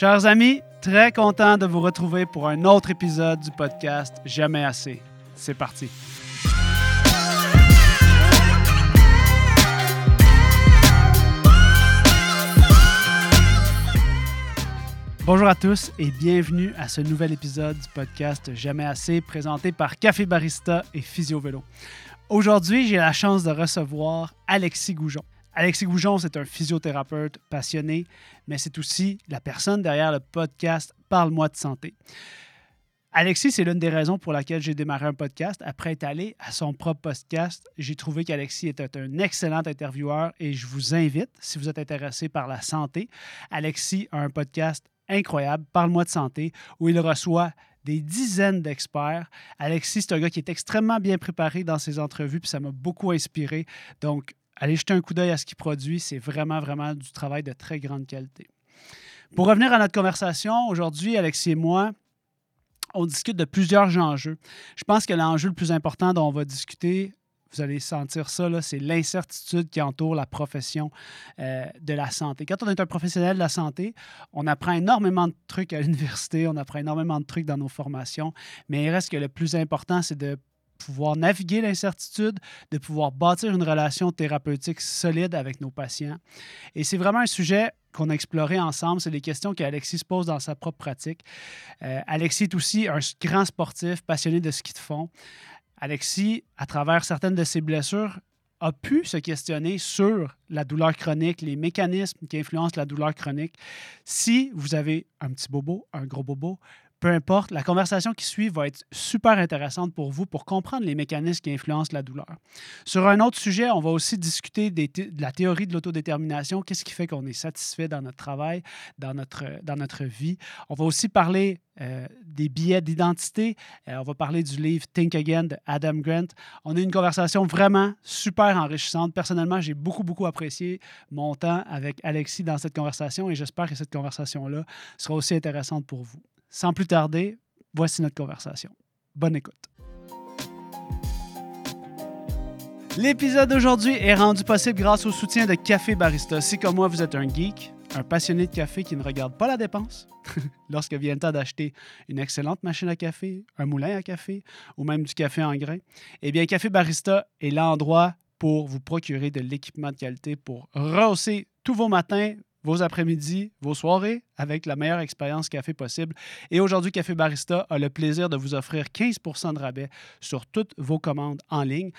Chers amis, très content de vous retrouver pour un autre épisode du podcast Jamais assez. C'est parti. Bonjour à tous et bienvenue à ce nouvel épisode du podcast Jamais assez présenté par Café Barista et Physio Vélo. Aujourd'hui, j'ai la chance de recevoir Alexis Goujon. Alexis Goujon, c'est un physiothérapeute passionné, mais c'est aussi la personne derrière le podcast Parle-moi de santé. Alexis, c'est l'une des raisons pour laquelle j'ai démarré un podcast. Après être allé à son propre podcast, j'ai trouvé qu'Alexis était un excellent intervieweur et je vous invite, si vous êtes intéressé par la santé, Alexis a un podcast incroyable, Parle-moi de santé, où il reçoit des dizaines d'experts. Alexis, c'est un gars qui est extrêmement bien préparé dans ses entrevues, puis ça m'a beaucoup inspiré. Donc, allez jeter un coup d'œil à ce qu'il produit. C'est vraiment, vraiment du travail de très grande qualité. Pour revenir à notre conversation, aujourd'hui, Alexis et moi, on discute de plusieurs enjeux. Je pense que l'enjeu le plus important dont on va discuter, vous allez sentir ça, c'est l'incertitude qui entoure la profession euh, de la santé. Quand on est un professionnel de la santé, on apprend énormément de trucs à l'université, on apprend énormément de trucs dans nos formations, mais il reste que le plus important, c'est de pouvoir naviguer l'incertitude, de pouvoir bâtir une relation thérapeutique solide avec nos patients. Et c'est vraiment un sujet qu'on a exploré ensemble. C'est des questions qu'Alexis se pose dans sa propre pratique. Euh, Alexis est aussi un grand sportif, passionné de ski de fond. Alexis, à travers certaines de ses blessures, a pu se questionner sur la douleur chronique, les mécanismes qui influencent la douleur chronique. Si vous avez un petit bobo, un gros bobo, peu importe, la conversation qui suit va être super intéressante pour vous pour comprendre les mécanismes qui influencent la douleur. Sur un autre sujet, on va aussi discuter de la théorie de l'autodétermination, qu'est-ce qui fait qu'on est satisfait dans notre travail, dans notre, dans notre vie? On va aussi parler euh, des billets d'identité. Euh, on va parler du livre Think Again de Adam Grant. On a eu une conversation vraiment super enrichissante. Personnellement, j'ai beaucoup, beaucoup apprécié mon temps avec Alexis dans cette conversation et j'espère que cette conversation-là sera aussi intéressante pour vous. Sans plus tarder, voici notre conversation. Bonne écoute. L'épisode d'aujourd'hui est rendu possible grâce au soutien de Café Barista. Si comme moi, vous êtes un geek, un passionné de café qui ne regarde pas la dépense, lorsque vient le temps d'acheter une excellente machine à café, un moulin à café ou même du café en grains, eh bien, Café Barista est l'endroit pour vous procurer de l'équipement de qualité pour rehausser tous vos matins, vos après-midi, vos soirées avec la meilleure expérience café possible. Et aujourd'hui, Café Barista a le plaisir de vous offrir 15% de rabais sur toutes vos commandes en ligne.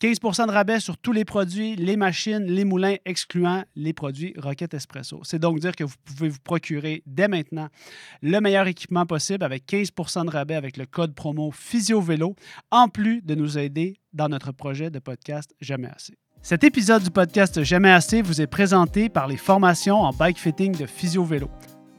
15% de rabais sur tous les produits, les machines, les moulins, excluant les produits Rocket Espresso. C'est donc dire que vous pouvez vous procurer dès maintenant le meilleur équipement possible avec 15% de rabais avec le code promo PhysioVélo, en plus de nous aider dans notre projet de podcast Jamais assez. Cet épisode du podcast Jamais assez vous est présenté par les formations en bike fitting de Physio Vélo.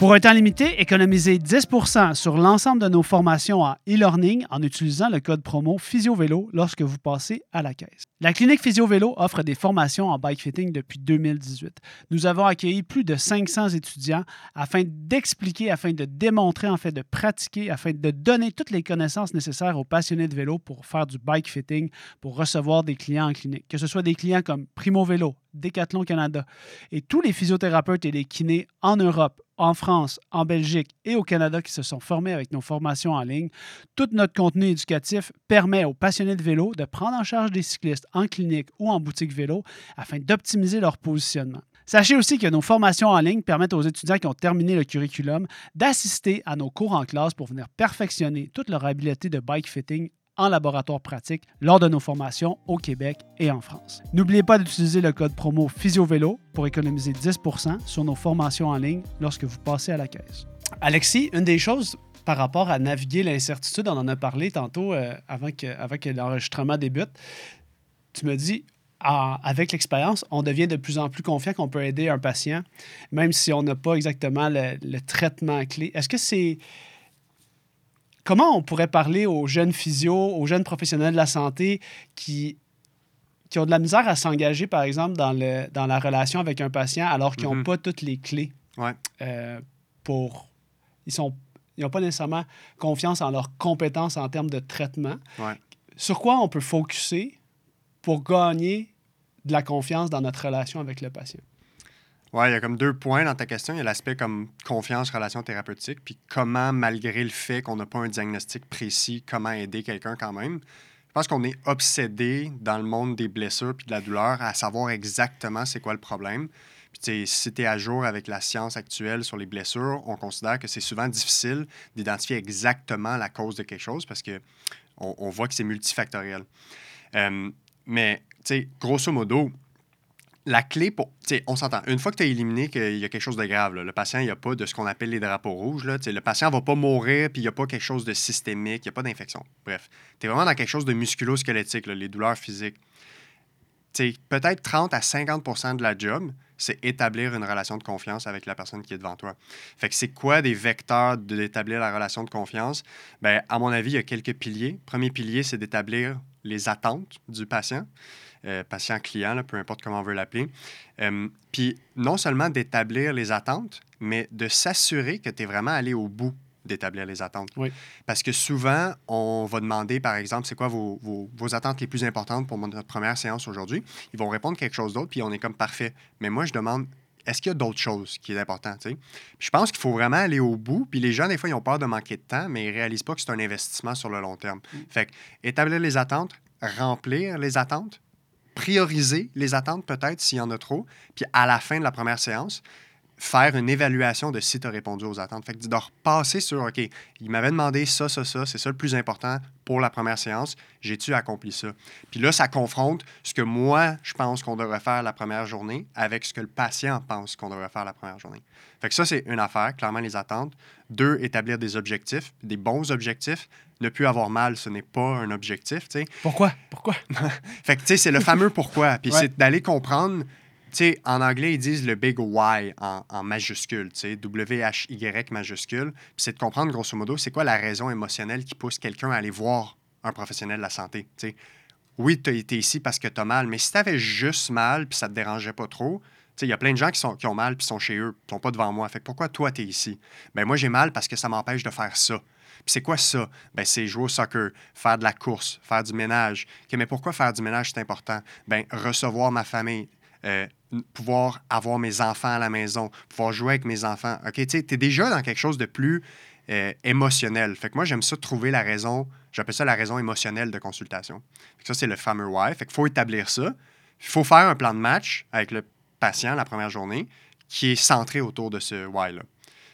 Pour un temps limité, économisez 10% sur l'ensemble de nos formations en e-learning en utilisant le code promo PhysioVélo lorsque vous passez à la caisse. La clinique PhysioVélo offre des formations en bike fitting depuis 2018. Nous avons accueilli plus de 500 étudiants afin d'expliquer, afin de démontrer, en fait de pratiquer, afin de donner toutes les connaissances nécessaires aux passionnés de vélo pour faire du bike fitting, pour recevoir des clients en clinique. Que ce soit des clients comme Primo Vélo, Decathlon Canada et tous les physiothérapeutes et les kinés en Europe, en France, en Belgique et au Canada qui se sont formés avec nos formations en ligne, tout notre contenu éducatif permet aux passionnés de vélo de prendre en charge des cyclistes en clinique ou en boutique vélo afin d'optimiser leur positionnement. Sachez aussi que nos formations en ligne permettent aux étudiants qui ont terminé le curriculum d'assister à nos cours en classe pour venir perfectionner toute leur habileté de bike fitting en laboratoire pratique lors de nos formations au Québec et en France. N'oubliez pas d'utiliser le code promo PhysioVélo pour économiser 10% sur nos formations en ligne lorsque vous passez à la caisse. Alexis, une des choses par rapport à naviguer l'incertitude, on en a parlé tantôt euh, avant, que, l'enregistrement débute. Tu me dis, avec l'expérience, on devient de plus en plus confiant qu'on peut aider un patient, même si on n'a pas exactement le traitement clé. Est-ce que c'est comment on pourrait parler aux jeunes physios, aux jeunes professionnels de la santé qui, qui ont de la misère à s'engager, par exemple, dans, le, dans la relation avec un patient alors qu'ils n'ont mhm. pas toutes les clés euh, pour... Ils n'ont pas nécessairement confiance en leurs compétences en termes de traitement. Sur quoi on peut focuser pour gagner de la confiance dans notre relation avec le patient? Oui, il y a comme deux points dans ta question. Il y a l'aspect comme confiance, relation thérapeutique, puis comment, malgré le fait qu'on n'a pas un diagnostic précis, comment aider quelqu'un quand même. Je pense qu'on est obsédé dans le monde des blessures puis de la douleur à savoir exactement c'est quoi le problème. Puis, si tu es à jour avec la science actuelle sur les blessures, on considère que c'est souvent difficile d'identifier exactement la cause de quelque chose parce que on, voit que c'est multifactoriel. Euh, mais, grosso modo, la clé pour. On s'entend. Une fois que tu as éliminé qu'il y a quelque chose de grave, le patient, il n'y a pas de ce qu'on appelle les drapeaux rouges. Là, le patient ne va pas mourir, puis il n'y a pas quelque chose de systémique, il n'y a pas d'infection. Bref, tu es vraiment dans quelque chose de musculo-squelettique, les douleurs physiques. Peut-être 30 à 50% de la job, c'est établir une relation de confiance avec la personne qui est devant toi. Fait que c'est quoi des vecteurs d'établir la relation de confiance? Ben, à mon avis, il y a quelques piliers. Premier pilier, c'est d'établir les attentes du patient. Euh, patient-client, peu importe comment on veut l'appeler. Euh, puis non seulement d'établir les attentes, mais de s'assurer que tu es vraiment allé au bout d'établir les attentes. Parce que souvent, on va demander, par exemple, c'est quoi vos, vos, attentes les plus importantes pour notre première séance aujourd'hui? Ils vont répondre quelque chose d'autre, puis on est comme parfait. Mais moi, je demande, est-ce qu'il y a d'autres choses qui est important? je pense qu'il faut vraiment aller au bout. Puis les gens, des fois, ils ont peur de manquer de temps, mais ils ne réalisent pas que c'est un investissement sur le long terme. Mm. Fait que, établir les attentes, remplir les attentes, prioriser les attentes peut-être s'il y en a trop, puis à la fin de la première séance, faire une évaluation de si tu as répondu aux attentes. Fait que de repasser sur, OK, il m'avait demandé ça, ça, ça, c'est ça le plus important pour la première séance, j'ai-tu accompli ça? Puis là, ça confronte ce que moi, je pense qu'on devrait faire la première journée avec ce que le patient pense qu'on devrait faire la première journée. Fait que ça, c'est une affaire, clairement les attentes. Deux, établir des objectifs, des bons objectifs. Ne plus avoir mal, ce n'est pas un objectif. Pourquoi? Pourquoi? fait que, tu sais, c'est le fameux pourquoi. Puis c'est d'aller comprendre sais, en anglais, ils disent le big why en, majuscule, tu sais, W-H-Y majuscule. Puis c'est de comprendre, grosso modo, c'est quoi la raison émotionnelle qui pousse quelqu'un à aller voir un professionnel de la santé, tu sais. Oui, tu as été ici parce que tu as mal, mais si tu avais juste mal puis ça te dérangeait pas trop, il y a plein de gens qui, sont, qui ont mal puis sont chez eux, qui sont pas devant moi. Fait que pourquoi toi, tu es ici? Ben moi, j'ai mal parce que ça m'empêche de faire ça. Puis c'est quoi ça? Ben, c'est jouer au soccer, faire de la course, faire du ménage. mais pourquoi faire du ménage, c'est important? Ben, recevoir ma famille, euh, pouvoir avoir mes enfants à la maison, pouvoir jouer avec mes enfants. OK, tu es déjà dans quelque chose de plus euh, émotionnel. Fait que moi, j'aime ça trouver la raison, j'appelle ça la raison émotionnelle de consultation. ça, c'est le fameux why. Fait faut établir ça. Il faut faire un plan de match avec le patient la première journée qui est centré autour de ce why-là.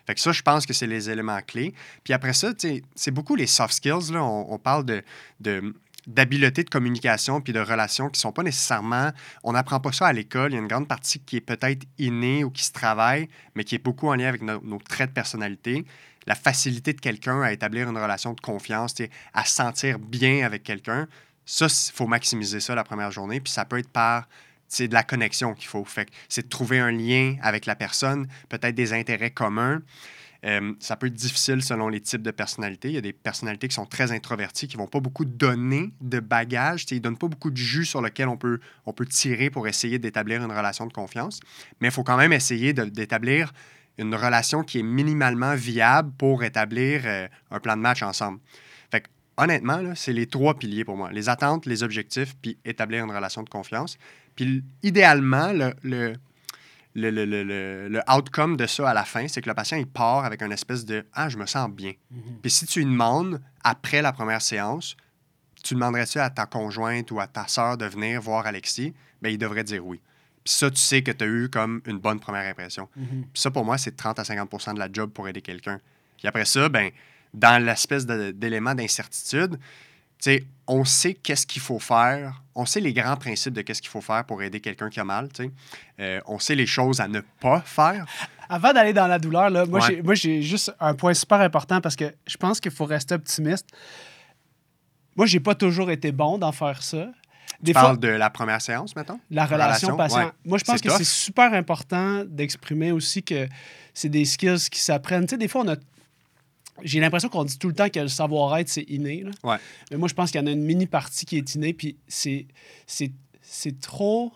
Fait que ça, je pense que c'est les éléments clés. Puis après ça, c'est beaucoup les soft skills. Là. On, parle de, de d'habiletés de communication puis de relations qui sont pas nécessairement. On n'apprend pas ça à l'école. Il y a une grande partie qui est peut-être innée ou qui se travaille, mais qui est beaucoup en lien avec nos traits de personnalité. La facilité de quelqu'un à établir une relation de confiance, à se sentir bien avec quelqu'un. Ça, il faut maximiser ça la première journée. Puis ça peut être par c'est de la connexion qu'il faut. Fait c'est de trouver un lien avec la personne, peut-être des intérêts communs. Euh, ça peut être difficile selon les types de personnalités. Il y a des personnalités qui sont très introverties, qui vont pas beaucoup donner de bagages. Ils ne donnent pas beaucoup de jus sur lequel on peut, on peut tirer pour essayer d'établir une relation de confiance. Mais il faut quand même essayer d'établir une relation qui est minimalement viable pour établir euh, un plan de match ensemble. Fait honnêtement, c'est les trois piliers pour moi. Les attentes, les objectifs, puis établir une relation de confiance. Puis idéalement, le le, le, le, le, outcome de ça à la fin, c'est que le patient, il part avec une espèce de Ah, je me sens bien. Mhm. Puis si tu lui demandes, après la première séance, tu demanderais-tu à ta conjointe ou à ta sœur de venir voir Alexis, bien, il devrait dire oui. Puis ça, tu sais que tu as eu comme une bonne première impression. Mhm. Puis ça, pour moi, c'est 30 à 50% de la job pour aider quelqu'un. Puis après ça, ben, dans l'espèce d'élément d'incertitude, on sait qu'est-ce qu'il faut faire, on sait les grands principes de qu'est-ce qu'il faut faire pour aider quelqu'un qui a mal, euh, on sait les choses à ne pas faire. Avant d'aller dans la douleur, là, moi, j'ai juste un point super important parce que je pense qu'il faut rester optimiste. Moi, j'ai pas toujours été bon d'en faire ça. Des tu parles de la première séance, maintenant? La relation, patient. Moi, je pense que c'est super important d'exprimer aussi que c'est des skills qui s'apprennent. Tu sais, des fois, on a j'ai l'impression qu'on dit tout le temps que le savoir-être, c'est inné. Là. Mais moi, je pense qu'il y en a une mini-partie qui est innée, puis c'est, c'est, trop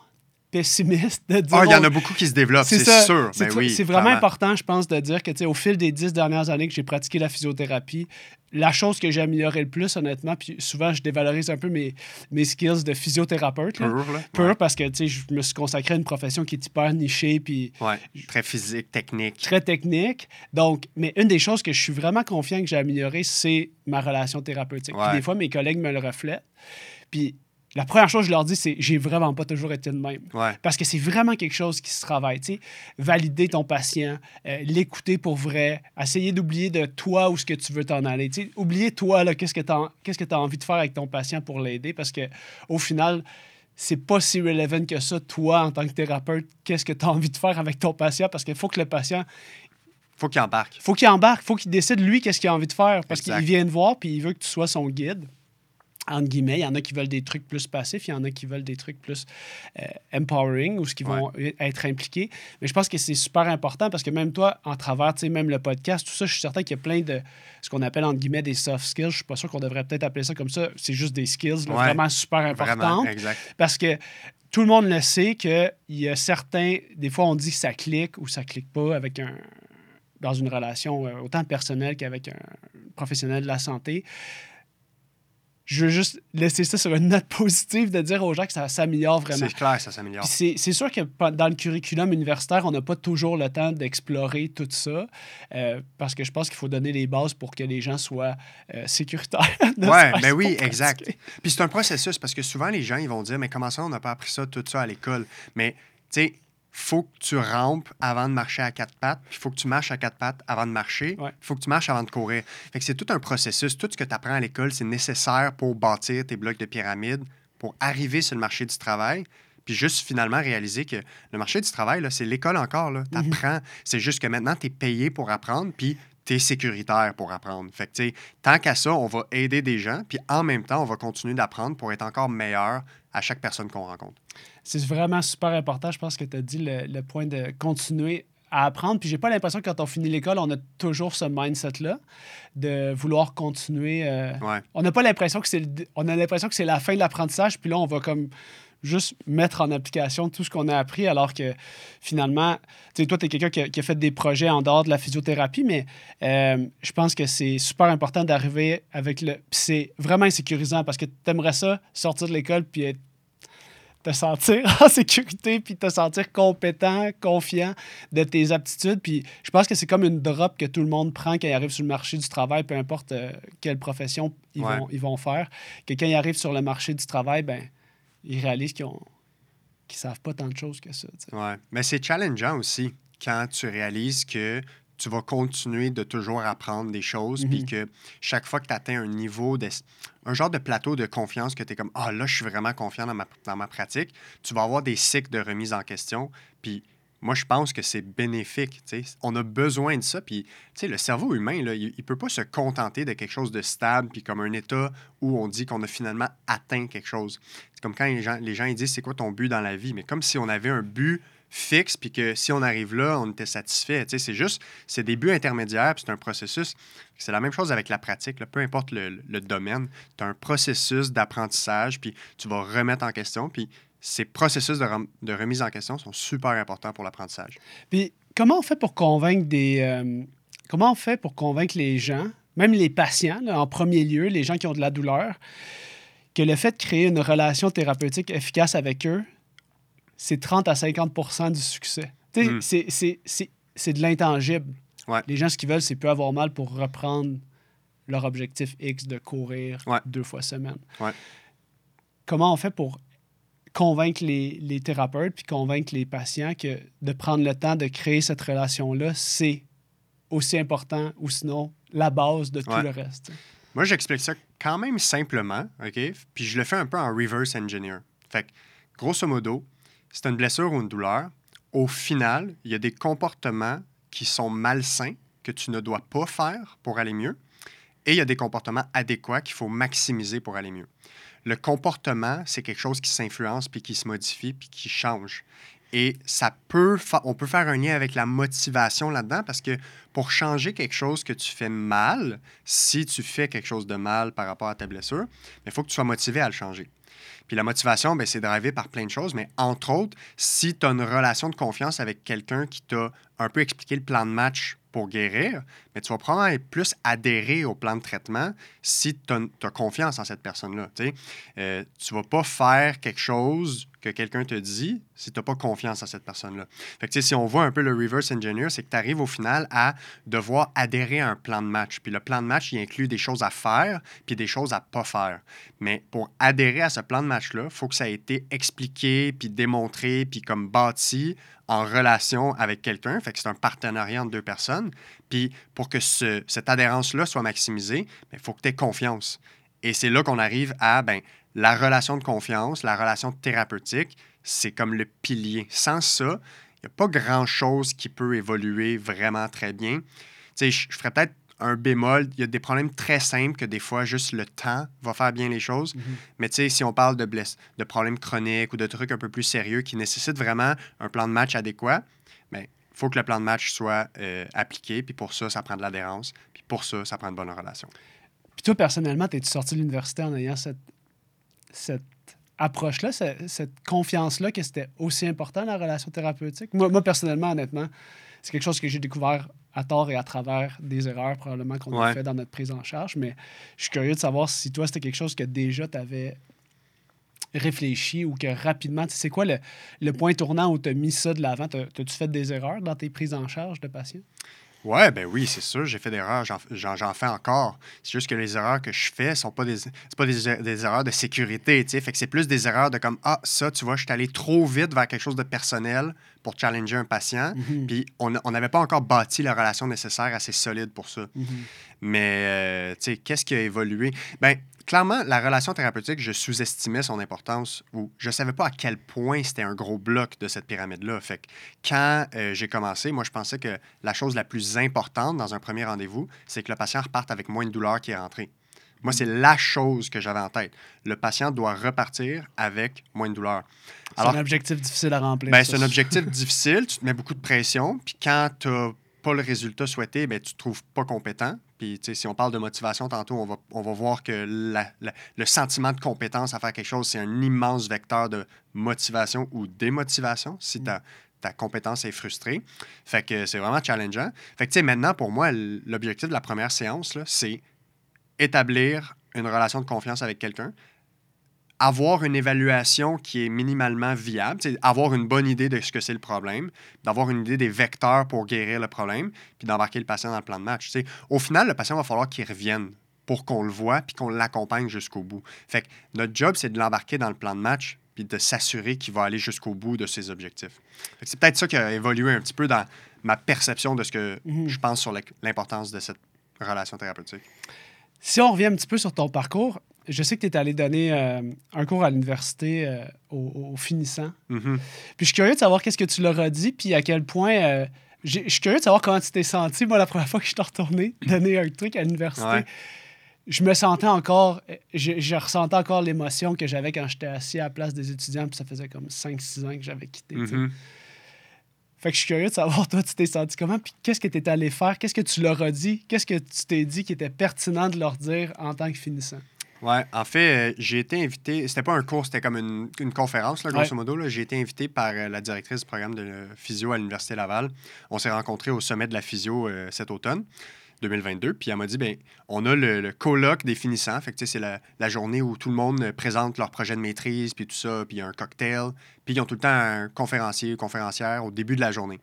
pessimiste de dire. Ah, il y en a beaucoup qui se développent, c'est sûr. C'est Ben oui, c'est vraiment clairement. important, je pense, de dire que tu sais, au fil des dix dernières années que j'ai pratiqué la physiothérapie, la chose que j'ai améliorée le plus, honnêtement, puis souvent je dévalorise un peu mes, mes skills de physiothérapeute. là. Ouais. parce que tu sais, je me suis consacré à une profession qui est hyper nichée puis Ouais. Très physique, technique. très technique. Donc, mais une des choses que je suis vraiment confiant que j'ai améliorée, c'est ma relation thérapeutique. Puis des fois, mes collègues me le reflètent. Puis la première chose que je leur dis, c'est j'ai vraiment pas toujours été de même. Ouais. Parce que c'est vraiment quelque chose qui se travaille. Valider ton patient, euh, l'écouter pour vrai, essayer d'oublier de toi où ce que tu veux t'en aller. tu sais. Oublier toi, qu'est-ce que tu as, envie de faire avec ton patient pour l'aider. Parce que au final, c'est pas si relevant que ça, toi, en tant que thérapeute, qu'est-ce que tu as envie de faire avec ton patient. Parce qu'il faut que le patient, Faut qu'il embarque. faut qu'il embarque, faut qu'il décide lui qu'est-ce qu'il a envie de faire. Parce qu'il vient te voir puis il veut que tu sois son guide. Entre guillemets, il y en a qui veulent des trucs plus passifs, il y en a qui veulent des trucs plus euh, empowering ou ce qui vont être impliqués. Mais je pense que c'est super important parce que même toi, en travers, tu sais, même le podcast, tout ça, je suis certain qu'il y a plein de ce qu'on appelle entre guillemets des soft skills. Je suis pas sûr qu'on devrait peut-être appeler ça comme ça. C'est juste des skills là, Ouais. vraiment super importantes. Vraiment, exact. Parce que tout le monde le sait qu'il y a certains. Des fois, on dit que ça clique ou ça clique pas avec un dans une relation euh, autant personnelle qu'avec un professionnel de la santé. Je veux juste laisser ça sur une note positive de dire aux gens que ça s'améliore vraiment. C'est clair, ça s'améliore. C'est sûr que dans le curriculum universitaire, on n'a pas toujours le temps d'explorer tout ça euh, parce que je pense qu'il faut donner les bases pour que les gens soient euh, sécuritaires. Ouais, serait-ce ben oui, exact. Puis c'est un processus parce que souvent les gens ils vont dire mais comment ça on n'a pas appris ça tout ça à l'école Mais tu sais, faut que tu rampes avant de marcher à quatre pattes, puis il faut que tu marches à quatre pattes avant de marcher, il Ouais. faut que tu marches avant de courir. Fait que c'est tout un processus, tout ce que tu apprends à l'école, c'est nécessaire pour bâtir tes blocs de pyramide, pour arriver sur le marché du travail. Puis juste finalement réaliser que le marché du travail, là, c'est l'école encore. Tu apprends. C'est juste que maintenant, tu es payé pour apprendre, puis tu es sécuritaire pour apprendre. Fait que, tant qu'à ça, on va aider des gens, puis en même temps, on va continuer d'apprendre pour être encore meilleur à chaque personne qu'on rencontre. C'est vraiment super important. Je pense que tu as dit le, le point de continuer à apprendre. Puis j'ai pas l'impression que quand on finit l'école, on a toujours ce mindset-là de vouloir continuer. euh, Ouais. On n'a pas l'impression que c'est on a l'impression que c'est la fin de l'apprentissage, puis là, on va comme juste mettre en application tout ce qu'on a appris, alors que finalement, tu sais, toi, tu es quelqu'un qui, a- qui a fait des projets en dehors de la physiothérapie, mais euh, je pense que c'est super important d'arriver avec le. Puis c'est vraiment insécurisant parce que tu aimerais ça, sortir de l'école, puis être- te sentir en sécurité, puis te sentir compétent, confiant de tes aptitudes. Puis je pense que c'est comme une drop que tout le monde prend quand il arrive sur le marché du travail, peu importe euh, quelle profession ils, Ouais. vont, ils vont faire. Que quand ils arrivent sur le marché du travail, ben ils réalisent qu'ils ont qu'ils savent pas tant de choses que ça. tu sais. Ouais. Mais c'est challengeant aussi quand tu réalises que tu vas continuer de toujours apprendre des choses, puis Mhm. que chaque fois que tu atteins un niveau, de, un genre de plateau de confiance que tu es comme Ah là, je suis vraiment confiant dans ma, dans ma pratique, tu vas avoir des cycles de remise en question. Puis moi, je pense que c'est bénéfique. tu sais. On a besoin de ça. Puis le cerveau humain, là, il ne peut pas se contenter de quelque chose de stable, puis comme un état où on dit qu'on a finalement atteint quelque chose. C'est comme quand les gens, les gens ils disent c'est quoi ton but dans la vie, mais comme si on avait un but fixe, puis que si on arrive là, on était satisfait. C'est juste, c'est des buts intermédiaires, puis c'est un processus. C'est la même chose avec la pratique, peu importe le, domaine. Tu as un processus d'apprentissage, puis tu vas remettre en question, puis ces processus de, de remise en question sont super importants pour l'apprentissage. Puis comment on fait pour convaincre des euh, comment on fait pour convaincre les gens, même les patients en premier lieu, les gens qui ont de la douleur, que le fait de créer une relation thérapeutique efficace avec eux, c'est 30 à 50% du succès. Tu sais, Mm. c'est- de l'intangible. Ouais. Les gens, ce qu'ils veulent, c'est peu avoir mal pour reprendre leur objectif X de courir Ouais. deux fois semaine. Ouais. Comment on fait pour convaincre les, les thérapeutes puis convaincre les patients que de prendre le temps de créer cette relation-là, c'est aussi important ou sinon la base de tout le reste? Moi, j'explique ça quand même simplement, OK? Puis je le fais un peu en reverse engineer. Fait que, grosso modo, c'est une blessure ou une douleur. Au final, il y a des comportements qui sont malsains que tu ne dois pas faire pour aller mieux. Et il y a des comportements adéquats qu'il faut maximiser pour aller mieux. Le comportement, c'est quelque chose qui s'influence, puis qui se modifie, puis qui change. Et ça peut, on peut faire un lien avec la motivation là-dedans, parce que pour changer quelque chose que tu fais mal, si tu fais quelque chose de mal par rapport à ta blessure, il faut que tu sois motivé à le changer. Puis la motivation, ben, c'est drivé par plein de choses, mais entre autres, si tu as une relation de confiance avec quelqu'un qui t'a un peu expliqué le plan de match pour guérir, mais tu vas probablement plus adhérer au plan de traitement si tu as, confiance en cette personne-là. Tu ne euh, tu vas pas faire quelque chose que quelqu'un te dit si tu n'as pas confiance en cette personne-là. Fait si on voit un peu le reverse engineer, c'est que tu arrives au final à devoir adhérer à un plan de match. Puis le plan de match, il inclut des choses à faire puis des choses à pas faire. Mais pour adhérer à ce plan de match-là, il faut que ça ait été expliqué puis démontré puis comme bâti en relation avec quelqu'un. Fait que c'est un partenariat entre deux personnes. Puis pour que cette adhérence-là soit maximisée, il faut que tu aies confiance. Et c'est là qu'on arrive à ben, la relation de confiance, la relation thérapeutique, c'est comme le pilier. Sans ça, il n'y a pas grand-chose qui peut évoluer vraiment très bien. Tu sais, je ferais peut-être un bémol. Il y a des problèmes très simples que des fois, juste le temps va faire bien les choses. Mhm. Mais tu sais, si on parle de, de problèmes chroniques ou de trucs un peu plus sérieux qui nécessitent vraiment un plan de match adéquat, il faut que le plan de match soit euh, appliqué. Puis pour ça, ça prend de l'adhérence. Puis pour ça, ça prend une bonne relation. Puis toi, personnellement, es-tu sorti de l'université en ayant cette, cette approche-là, cette, confiance-là, que c'était aussi important la relation thérapeutique? Moi, moi personnellement, honnêtement, c'est quelque chose que j'ai découvert à tort et à travers des erreurs probablement qu'on a fait dans notre prise en charge. Mais je suis curieux de savoir si toi, c'était quelque chose que déjà tu avais réfléchi ou que rapidement, c'est quoi le, le, point tournant où tu as mis ça de l'avant? As-tu fait des erreurs dans tes prises en charge de patients? Ouais, ben oui, c'est sûr, j'ai fait des erreurs, j'en fais encore. C'est juste que les erreurs que je fais sont pas des pas des, des, erreurs de sécurité, tu sais, fait que c'est plus des erreurs de comme ah ça, tu vois, je suis allé trop vite vers quelque chose de personnel pour challenger un patient, mhm. puis on n'avait pas encore bâti la relation nécessaire assez solide pour ça. Mhm. Mais euh, tu sais, qu'est-ce qui a évolué? Ben clairement, la relation thérapeutique, je sous-estimais son importance ou je ne savais pas à quel point c'était un gros bloc de cette pyramide-là. Fait que quand euh, j'ai commencé, moi, je pensais que la chose la plus importante dans un premier rendez-vous, c'est que le patient reparte avec moins de douleur qui est rentré. Moi, c'est la chose que j'avais en tête. Le patient doit repartir avec moins de douleur. C'est un objectif difficile à remplir. Ben, c'est un objectif difficile. Tu te mets beaucoup de pression. Puis quand tu n'as pas le résultat souhaité, ben, tu ne te trouves pas compétent. Puis, si on parle de motivation tantôt, on va, on va voir que le sentiment de compétence à faire quelque chose, c'est un immense vecteur de motivation ou démotivation si mm. ta, ta compétence est frustrée. Fait que c'est vraiment challengeant. Fait que, tu sais, maintenant, pour moi, l'objectif de la première séance, c'est établir une relation de confiance avec quelqu'un, avoir une évaluation qui est minimalement viable, avoir une bonne idée de ce que c'est le problème, d'avoir une idée des vecteurs pour guérir le problème, puis d'embarquer le patient dans le plan de match. Au final, le patient va falloir qu'il revienne pour qu'on le voit puis qu'on l'accompagne jusqu'au bout. Fait que notre job, c'est de l'embarquer dans le plan de match puis de s'assurer qu'il va aller jusqu'au bout de ses objectifs. C'est peut-être ça qui a évolué un petit peu dans ma perception de ce que mhm. je pense sur l'importance de cette relation thérapeutique. Si on revient un petit peu sur ton parcours, je sais que tu es allé donner euh, un cours à l'université euh, aux, finissants. Mm-hmm. Puis je suis curieux de savoir qu'est-ce que tu leur as dit, puis à quel point. Euh, je suis curieux de savoir comment tu t'es senti, moi, la première fois que je t'ai retourné donner un truc à l'université. Je me sentais encore. Je, ressentais encore l'émotion que j'avais quand j'étais assis à la place des étudiants, puis ça faisait comme 5-6 ans que j'avais quitté. Mm-hmm. Fait que je suis curieux de savoir, toi, tu t'es senti comment, puis qu'est-ce que tu es allé faire, qu'est-ce que tu leur as dit, qu'est-ce que tu t'es dit qui était pertinent de leur dire en tant que finissant? Oui, en fait, euh, j'ai été invité, c'était pas un cours, c'était comme une, une conférence, là, grosso modo. J'ai été invité par euh, la directrice du programme de physio à l'Université Laval. On s'est rencontrés au sommet de la physio euh, cet automne. 2022. Puis elle m'a dit, ben on a le, colloque des finissants. Fait que c'est la, la, journée où tout le monde présente leur projet de maîtrise, puis tout ça, puis il y a un cocktail. Puis ils ont tout le temps un conférencier, conférencière au début de la journée.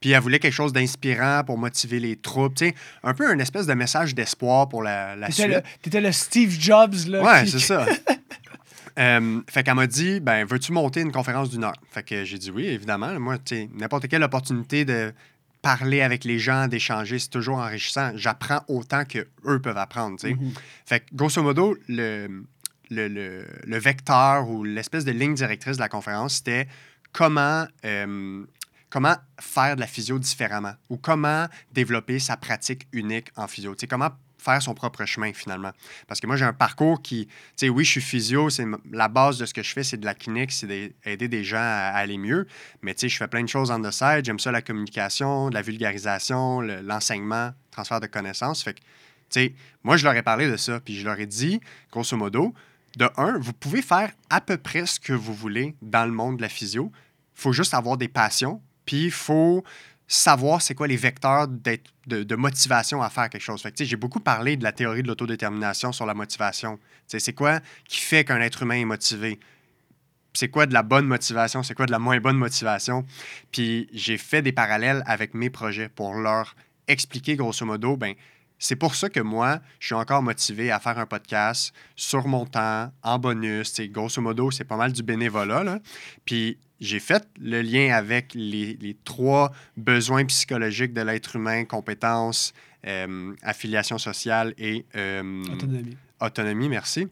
Puis elle voulait quelque chose d'inspirant pour motiver les troupes. sais, un peu un espèce de message d'espoir pour la, la suite. T'étais le Steve Jobs, là. Ouais, c'est ça. Euh, fait qu'elle m'a dit, ben, veux-tu monter une conférence d'une heure? Fait que j'ai dit oui, évidemment. Moi, tu sais, n'importe quelle opportunité de parler avec les gens, d'échanger, c'est toujours enrichissant. J'apprends autant que eux peuvent apprendre. Mm-hmm. Fait que, grosso modo, le, le, le, vecteur ou l'espèce de ligne directrice de la conférence, c'était comment euh, comment faire de la physio différemment ou comment développer sa pratique unique en physio. comment faire son propre chemin finalement. Parce que moi, j'ai un parcours qui, tu sais, oui, je suis physio, c'est la base de ce que je fais, c'est de la clinique, c'est d'aider des gens à, aller mieux. Mais tu sais, je fais plein de choses en the side. J'aime ça la communication, la vulgarisation, l'enseignement, transfert de connaissances. Fait que, tu sais, moi, je leur ai parlé de ça, puis je leur ai dit, grosso modo, de un, vous pouvez faire à peu près ce que vous voulez dans le monde de la physio. Il faut juste avoir des passions, puis il faut savoir c'est quoi les vecteurs de, motivation à faire quelque chose. J'ai beaucoup parlé de la théorie de l'autodétermination sur la motivation. C'est quoi qui fait qu'un être humain est motivé? C'est quoi de la bonne motivation? C'est quoi de la moins bonne motivation? Puis j'ai fait des parallèles avec mes projets pour leur expliquer grosso modo, ben, c'est pour ça que moi, je suis encore motivé à faire un podcast sur mon temps, en bonus. grosso modo, c'est pas mal du bénévolat. Là. Puis j'ai fait le lien avec les, trois besoins psychologiques de l'être humain, compétences, euh, affiliation sociale et euh, autonomie. Autonomie, merci.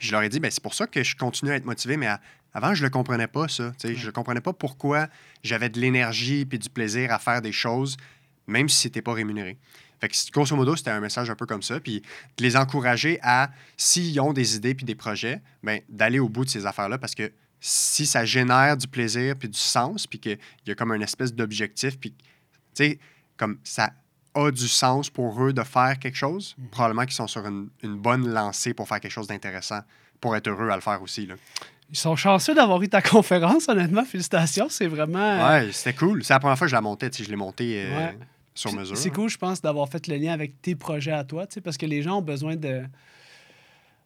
je leur ai dit, ben, c'est pour ça que je continue à être motivé, mais avant, je ne le comprenais pas, ça. Je ne comprenais pas pourquoi j'avais de l'énergie et du plaisir à faire des choses, même si ce n'était pas rémunéré. Fait que, grosso modo, c'était un message un peu comme ça. Puis de les encourager à, s'ils ont des idées puis des projets, ben, d'aller au bout de ces affaires-là parce que si ça génère du plaisir puis du sens, puis qu'il y a comme une espèce d'objectif, puis, tu sais, comme ça a du sens pour eux de faire quelque chose, mm. probablement qu'ils sont sur une, bonne lancée pour faire quelque chose d'intéressant, pour être heureux à le faire aussi. Là. Ils sont chanceux d'avoir eu ta conférence, honnêtement. Félicitations, c'est vraiment... Ouais, c'était cool. C'est la première fois que je la montais, je l'ai montée... Euh, sur mesure. C'est cool, je pense, d'avoir fait le lien avec tes projets à toi, parce que les gens ont besoin de,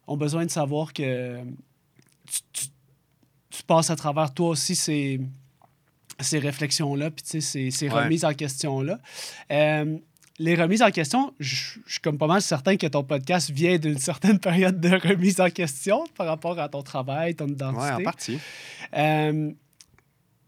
ont besoin de savoir que tu, passes à travers toi aussi ces, ces réflexions-là, puis ces, ces remises en question-là. Euh, les remises en question, je, suis comme pas mal certain que ton podcast vient d'une certaine période de remise en question par rapport à ton travail, ton identité. Oui, en partie. Euh,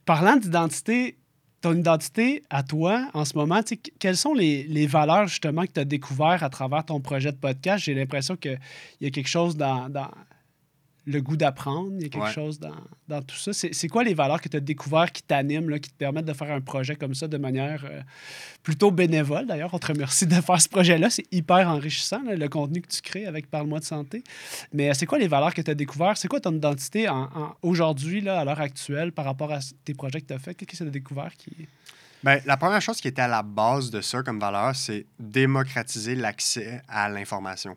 parlant d'identité, ton identité à toi en ce moment, quelles sont les, les, valeurs justement que tu as découvert à travers ton projet de podcast? J'ai l'impression qu'il y a quelque chose dans, dans le goût d'apprendre, il y a quelque chose dans, dans, tout ça. C'est quoi les valeurs que tu as découvert qui t'animent, qui te permettent de faire un projet comme ça de manière euh, plutôt bénévole? D'ailleurs, on te remercie de faire ce projet-là. C'est hyper enrichissant, le contenu que tu crées avec Parle-moi de santé. Mais euh, c'est quoi les valeurs que tu as découvert? C'est quoi ton identité en, aujourd'hui, à l'heure actuelle, par rapport à tes projets que tu as faits? Qu'est-ce que tu as découvert qui... Bien, la première chose qui était à la base de ça comme valeur, c'est démocratiser l'accès à l'information.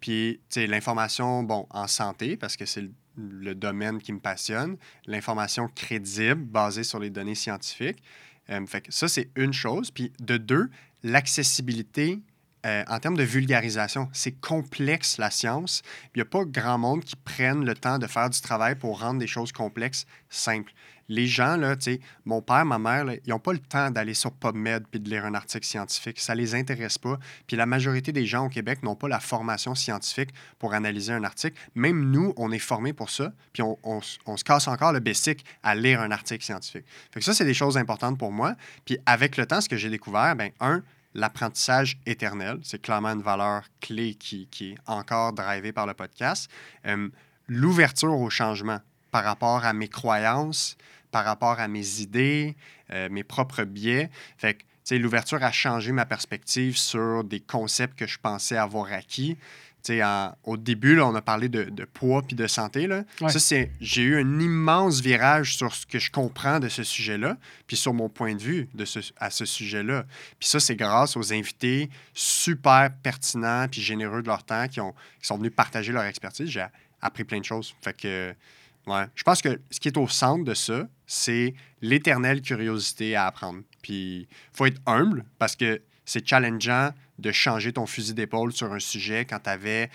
Puis l'information, bon, en santé, parce que c'est le, domaine qui me passionne, l'information crédible basée sur les données scientifiques. Euh, fait que ça, c'est une chose. Puis de deux, l'accessibilité euh, en termes de vulgarisation, c'est complexe la science. Il n'y a pas grand monde qui prenne le temps de faire du travail pour rendre des choses complexes simples. Les gens, là, mon père, ma mère, ils n'ont pas le temps d'aller sur PubMed puis de lire un article scientifique. Ça les intéresse pas. Puis la majorité des gens au Québec n'ont pas la formation scientifique pour analyser un article. Même nous, on est formés pour ça, puis on, on, se casse encore le bessic à lire un article scientifique. Fait ça, c'est des choses importantes pour moi. Puis avec le temps, ce que j'ai découvert, ben un, l'apprentissage éternel. C'est clairement une valeur clé qui, est encore drivée par le podcast. Euh, l'ouverture au changement par rapport à mes croyances, par rapport à mes idées, euh, mes propres biais. Fait que, l'ouverture a changé ma perspective sur des concepts que je pensais avoir acquis au début, on a parlé de, poids puis de santé. Là. Ça, c'est, j'ai eu un immense virage sur ce que je comprends de ce sujet-là, puis sur mon point de vue de ce, à ce sujet-là. Puis ça, c'est grâce aux invités super pertinents puis généreux de leur temps qui, ont, qui sont venus partager leur expertise. J'ai appris plein de choses. Fait que, ouais. Je pense que ce qui est au centre de ça, c'est l'éternelle curiosité à apprendre. Puis il faut être humble parce que c'est challengeant de changer ton fusil d'épaule sur un sujet quand tu avais,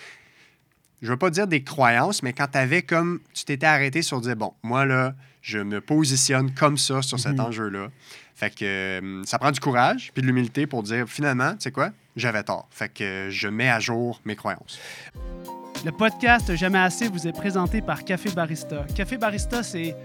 je ne veux pas dire des croyances, mais quand tu avais comme, tu t'étais arrêté sur dire, bon, moi là, je me positionne comme ça sur cet mhm. enjeu-là. Fait que euh, ça prend du courage puis de l'humilité pour dire, finalement, tu sais quoi, j'avais tort. Fait que je mets à jour mes croyances. Le podcast Jamais assez vous est présenté par Café Barista. Café Barista, c'est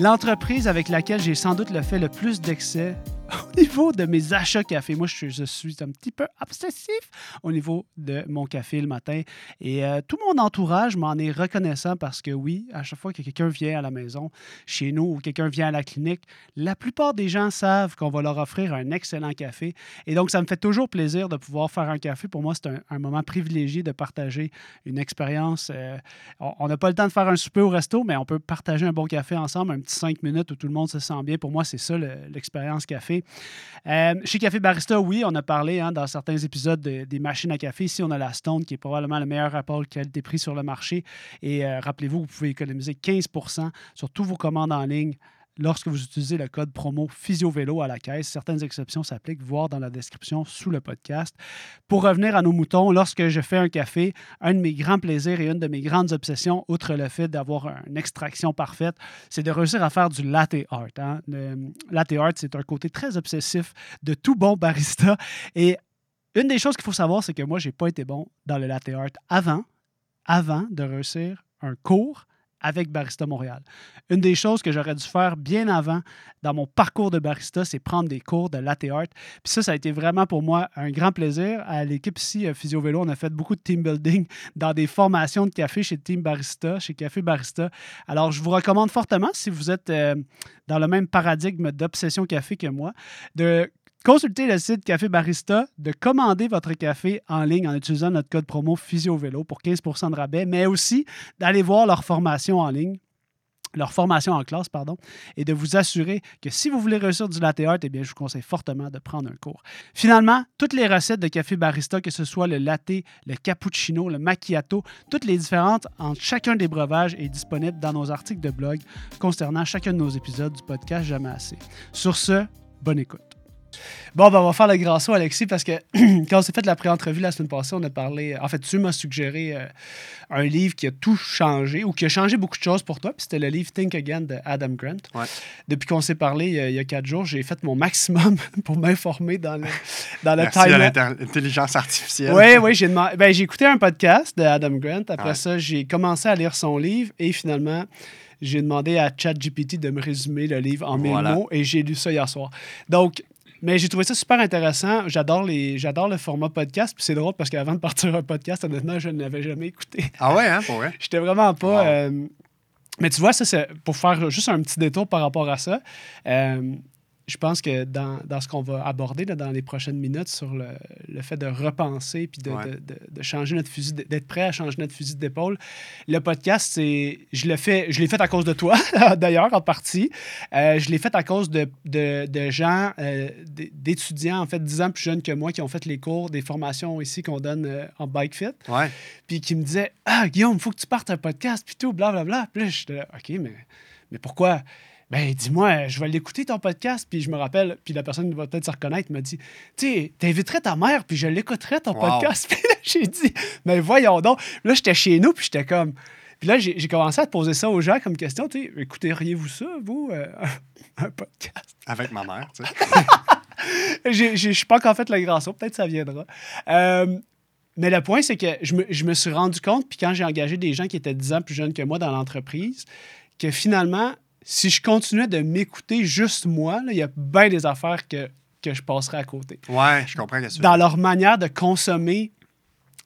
l'entreprise avec laquelle j'ai sans doute le fait le plus d'excès au niveau de mes achats café, moi, je, suis un petit peu obsessif au niveau de mon café le matin. Et euh, tout mon entourage m'en est reconnaissant parce que oui, à chaque fois que quelqu'un vient à la maison, chez nous, ou quelqu'un vient à la clinique, la plupart des gens savent qu'on va leur offrir un excellent café. Et donc, ça me fait toujours plaisir de pouvoir faire un café. Pour moi, c'est un, moment privilégié de partager une expérience. Euh, on n'a pas le temps de faire un souper au resto, mais on peut partager un bon café ensemble, un petit cinq minutes où tout le monde se sent bien. Pour moi, c'est ça l'expérience café. Euh, chez Café Barista, oui, on a parlé hein, dans certains épisodes des machines à café. Ici, on a la Stone, qui est probablement le meilleur rapport qualité-prix sur le marché. Et euh, rappelez-vous, vous pouvez économiser 15% sur tous vos commandes en ligne lorsque vous utilisez le code promo PhysioVélo à la caisse. Certaines exceptions s'appliquent, voir dans la description sous le podcast. Pour revenir à nos moutons, lorsque je fais un café, un de mes grands plaisirs et une de mes grandes obsessions, outre le fait d'avoir une extraction parfaite, c'est de réussir à faire du latte art. Hein. Le latte art, c'est un côté très obsessif de tout bon barista. Et une des choses qu'il faut savoir, c'est que moi, je n'ai pas été bon dans le latte art avant, avant de réussir un cours avec Barista Montréal. Une des choses que j'aurais dû faire bien avant dans mon parcours de barista, c'est prendre des cours de latte art. Puis ça, ça a été vraiment pour moi un grand plaisir. À l'équipe ici, euh, Physio Vélo, on a fait beaucoup de team building dans des formations de café chez Team Barista, chez Café Barista. Alors, je vous recommande fortement, si vous êtes euh, dans le même paradigme d'obsession café que moi, de Consultez le site Café Barista, de commander votre café en ligne en utilisant notre code promo PhysioVélo pour 15% de rabais, mais aussi d'aller voir leur formation en ligne leur formation en classe, pardon, et de vous assurer que si vous voulez réussir du latte art, eh je vous conseille fortement de prendre un cours. Finalement, toutes les recettes de café barista, que ce soit le latte, le cappuccino, le macchiato, toutes les différentes entre chacun des breuvages est disponible dans nos articles de blog concernant chacun de nos épisodes du podcast Jamais assez. Sur ce, bonne écoute. Bon, ben, on va faire le grand saut, Alexis, parce que quand on s'est fait la pré-entrevue la semaine passée, on a parlé. En fait, tu m'as suggéré euh, un livre qui a tout changé ou qui a changé beaucoup de choses pour toi. Puis c'était le livre Think Again de Adam Grant. Depuis qu'on s'est parlé il y a quatre jours, j'ai fait mon maximum pour m'informer dans le, dans le Merci à l'intelligence artificielle. Oui, oui, j'ai ben, j'ai écouté un podcast de Adam Grant. Après ça, j'ai commencé à lire son livre et finalement j'ai demandé à ChatGPT de me résumer le livre en mille mots et j'ai lu ça hier soir. Donc, mais j'ai trouvé ça super intéressant. J'adore les j'adore le format podcast. Puis c'est drôle parce qu'avant de partir un podcast, honnêtement, je ne l'avais jamais écouté. Ah ouais, hein, pour vrai? J'étais vraiment pas. Euh, mais tu vois, ça, c'est pour faire juste un petit détour par rapport à ça. Euh, je pense que dans, dans ce qu'on va aborder dans les prochaines minutes sur le, le fait de repenser puis de, de, de, changer notre fusil, d'être prêt à changer notre fusil d'épaule, le podcast, c'est, je le fais, je l'ai fait à cause de toi, d'ailleurs, en partie. Euh, je l'ai fait à cause de, gens, euh, d'étudiants, en fait, 10 ans plus jeunes que moi, qui ont fait les cours des formations ici qu'on donne euh, en Bike Fit. Ouais. Puis qui me disaient Ah, Guillaume, il faut que tu partes un podcast, puis tout, blablabla. Puis là, là, OK, mais, mais pourquoi? Ben dis-moi, je vais l'écouter ton podcast, puis je me rappelle, puis la personne va peut-être se reconnaître, m'a dit, tu sais, t'inviterais ta mère, puis je l'écouterais ton podcast. Puis là, j'ai dit, mais voyons donc. Là, j'étais chez nous, puis j'étais comme. Puis là, j'ai commencé à te poser ça aux gens comme question, tu sais, écouteriez-vous ça, vous, euh, un podcast? Avec ma mère, tu sais. Je suis pas encore fait le grand saut, peut-être ça viendra. Euh, mais le point, c'est que je me, je me, suis rendu compte, puis quand j'ai engagé des gens qui étaient 10 ans plus jeunes que moi dans l'entreprise, que finalement, si je continuais de m'écouter juste moi, il y a bien des affaires que, que je passerais à côté. Ouais, je comprends. Dans leur manière de consommer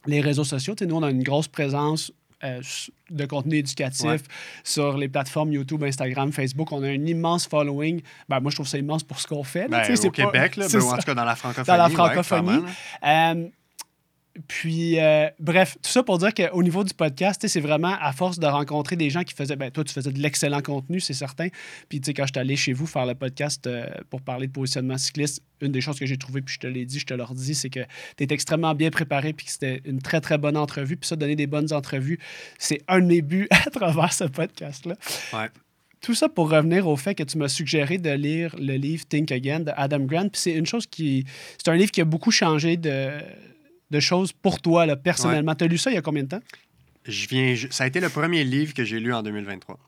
les réseaux sociaux, nous, on a une grosse présence euh, de contenu éducatif sur les plateformes YouTube, Instagram, Facebook. On a un immense following. Ben, moi, je trouve ça immense pour ce qu'on fait. Ben, au Québec, là, ben, en tout cas dans la francophonie. Dans la francophonie. Puis, euh, bref, tout ça pour dire qu'au niveau du podcast, c'est vraiment à force de rencontrer des gens qui faisaient. Ben, toi, tu faisais de l'excellent contenu, c'est certain. Puis, tu sais, quand je suis allé chez vous faire le podcast euh, pour parler de positionnement cycliste, une des choses que j'ai trouvées, puis je te l'ai dit, je te leur dis, c'est que tu es extrêmement bien préparé, puis que c'était une très, très bonne entrevue. Puis ça, donner des bonnes entrevues, c'est un de mes buts à travers ce podcast-là. Ouais. Tout ça pour revenir au fait que tu m'as suggéré de lire le livre Think Again de Adam Grant. Puis c'est une chose qui. C'est un livre qui a beaucoup changé de de choses pour toi, là, personnellement. Tu as lu ça il y a combien de temps? Je viens, ça a été le premier livre que j'ai lu en 2023.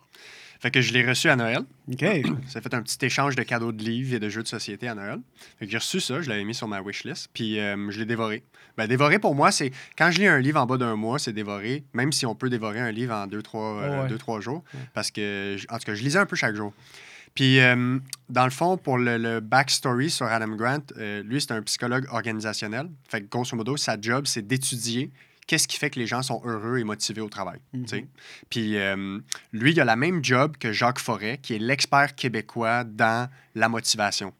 Fait que je l'ai reçu à Noël. OK. Ça a fait un petit échange de cadeaux de livres et de jeux de société à Noël. Fait que j'ai reçu ça, je l'avais mis sur ma wishlist, puis euh, je l'ai dévoré. Ben, dévorer pour moi, c'est quand je lis un livre en bas d'un mois, c'est dévorer, même si on peut dévorer un livre en deux, trois, euh, deux, trois jours. Parce que, en tout cas, je lisais un peu chaque jour. Puis, euh, dans le fond, pour le, backstory sur Adam Grant, euh, lui, c'est un psychologue organisationnel. Fait que, grosso modo, sa job, c'est d'étudier qu'est-ce qui fait que les gens sont heureux et motivés au travail. Mhm. Puis, euh, lui, il a la même job que Jacques Forêt, qui est l'expert québécois dans la motivation.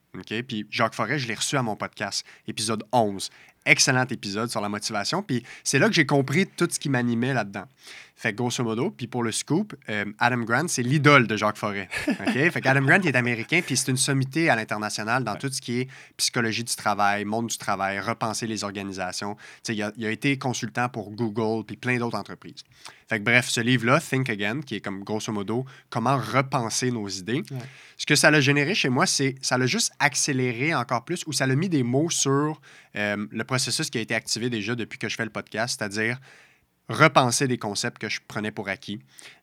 Puis, Jacques Forêt, je l'ai reçu à mon podcast, épisode 11. excellent épisode sur la motivation. Puis c'est là que j'ai compris tout ce qui m'animait là-dedans. Fait que grosso modo, puis pour le scoop, euh, Adam Grant, c'est l'idole de Jacques Forêt. OK? fait qu'Adam Grant, il est américain, puis c'est une sommité à l'international dans tout ce qui est psychologie du travail, monde du travail, repenser les organisations. Il a, il a été consultant pour Google, puis plein d'autres entreprises. Fait que bref, ce livre-là, Think Again, qui est comme grosso modo comment repenser nos idées, Ouais. ce que ça l'a généré chez moi, c'est ça l'a juste accéléré encore plus ou ça l'a mis des mots sur euh, le processus qui a été activé déjà depuis que je fais le podcast, c'est-à-dire repenser des concepts que je prenais pour acquis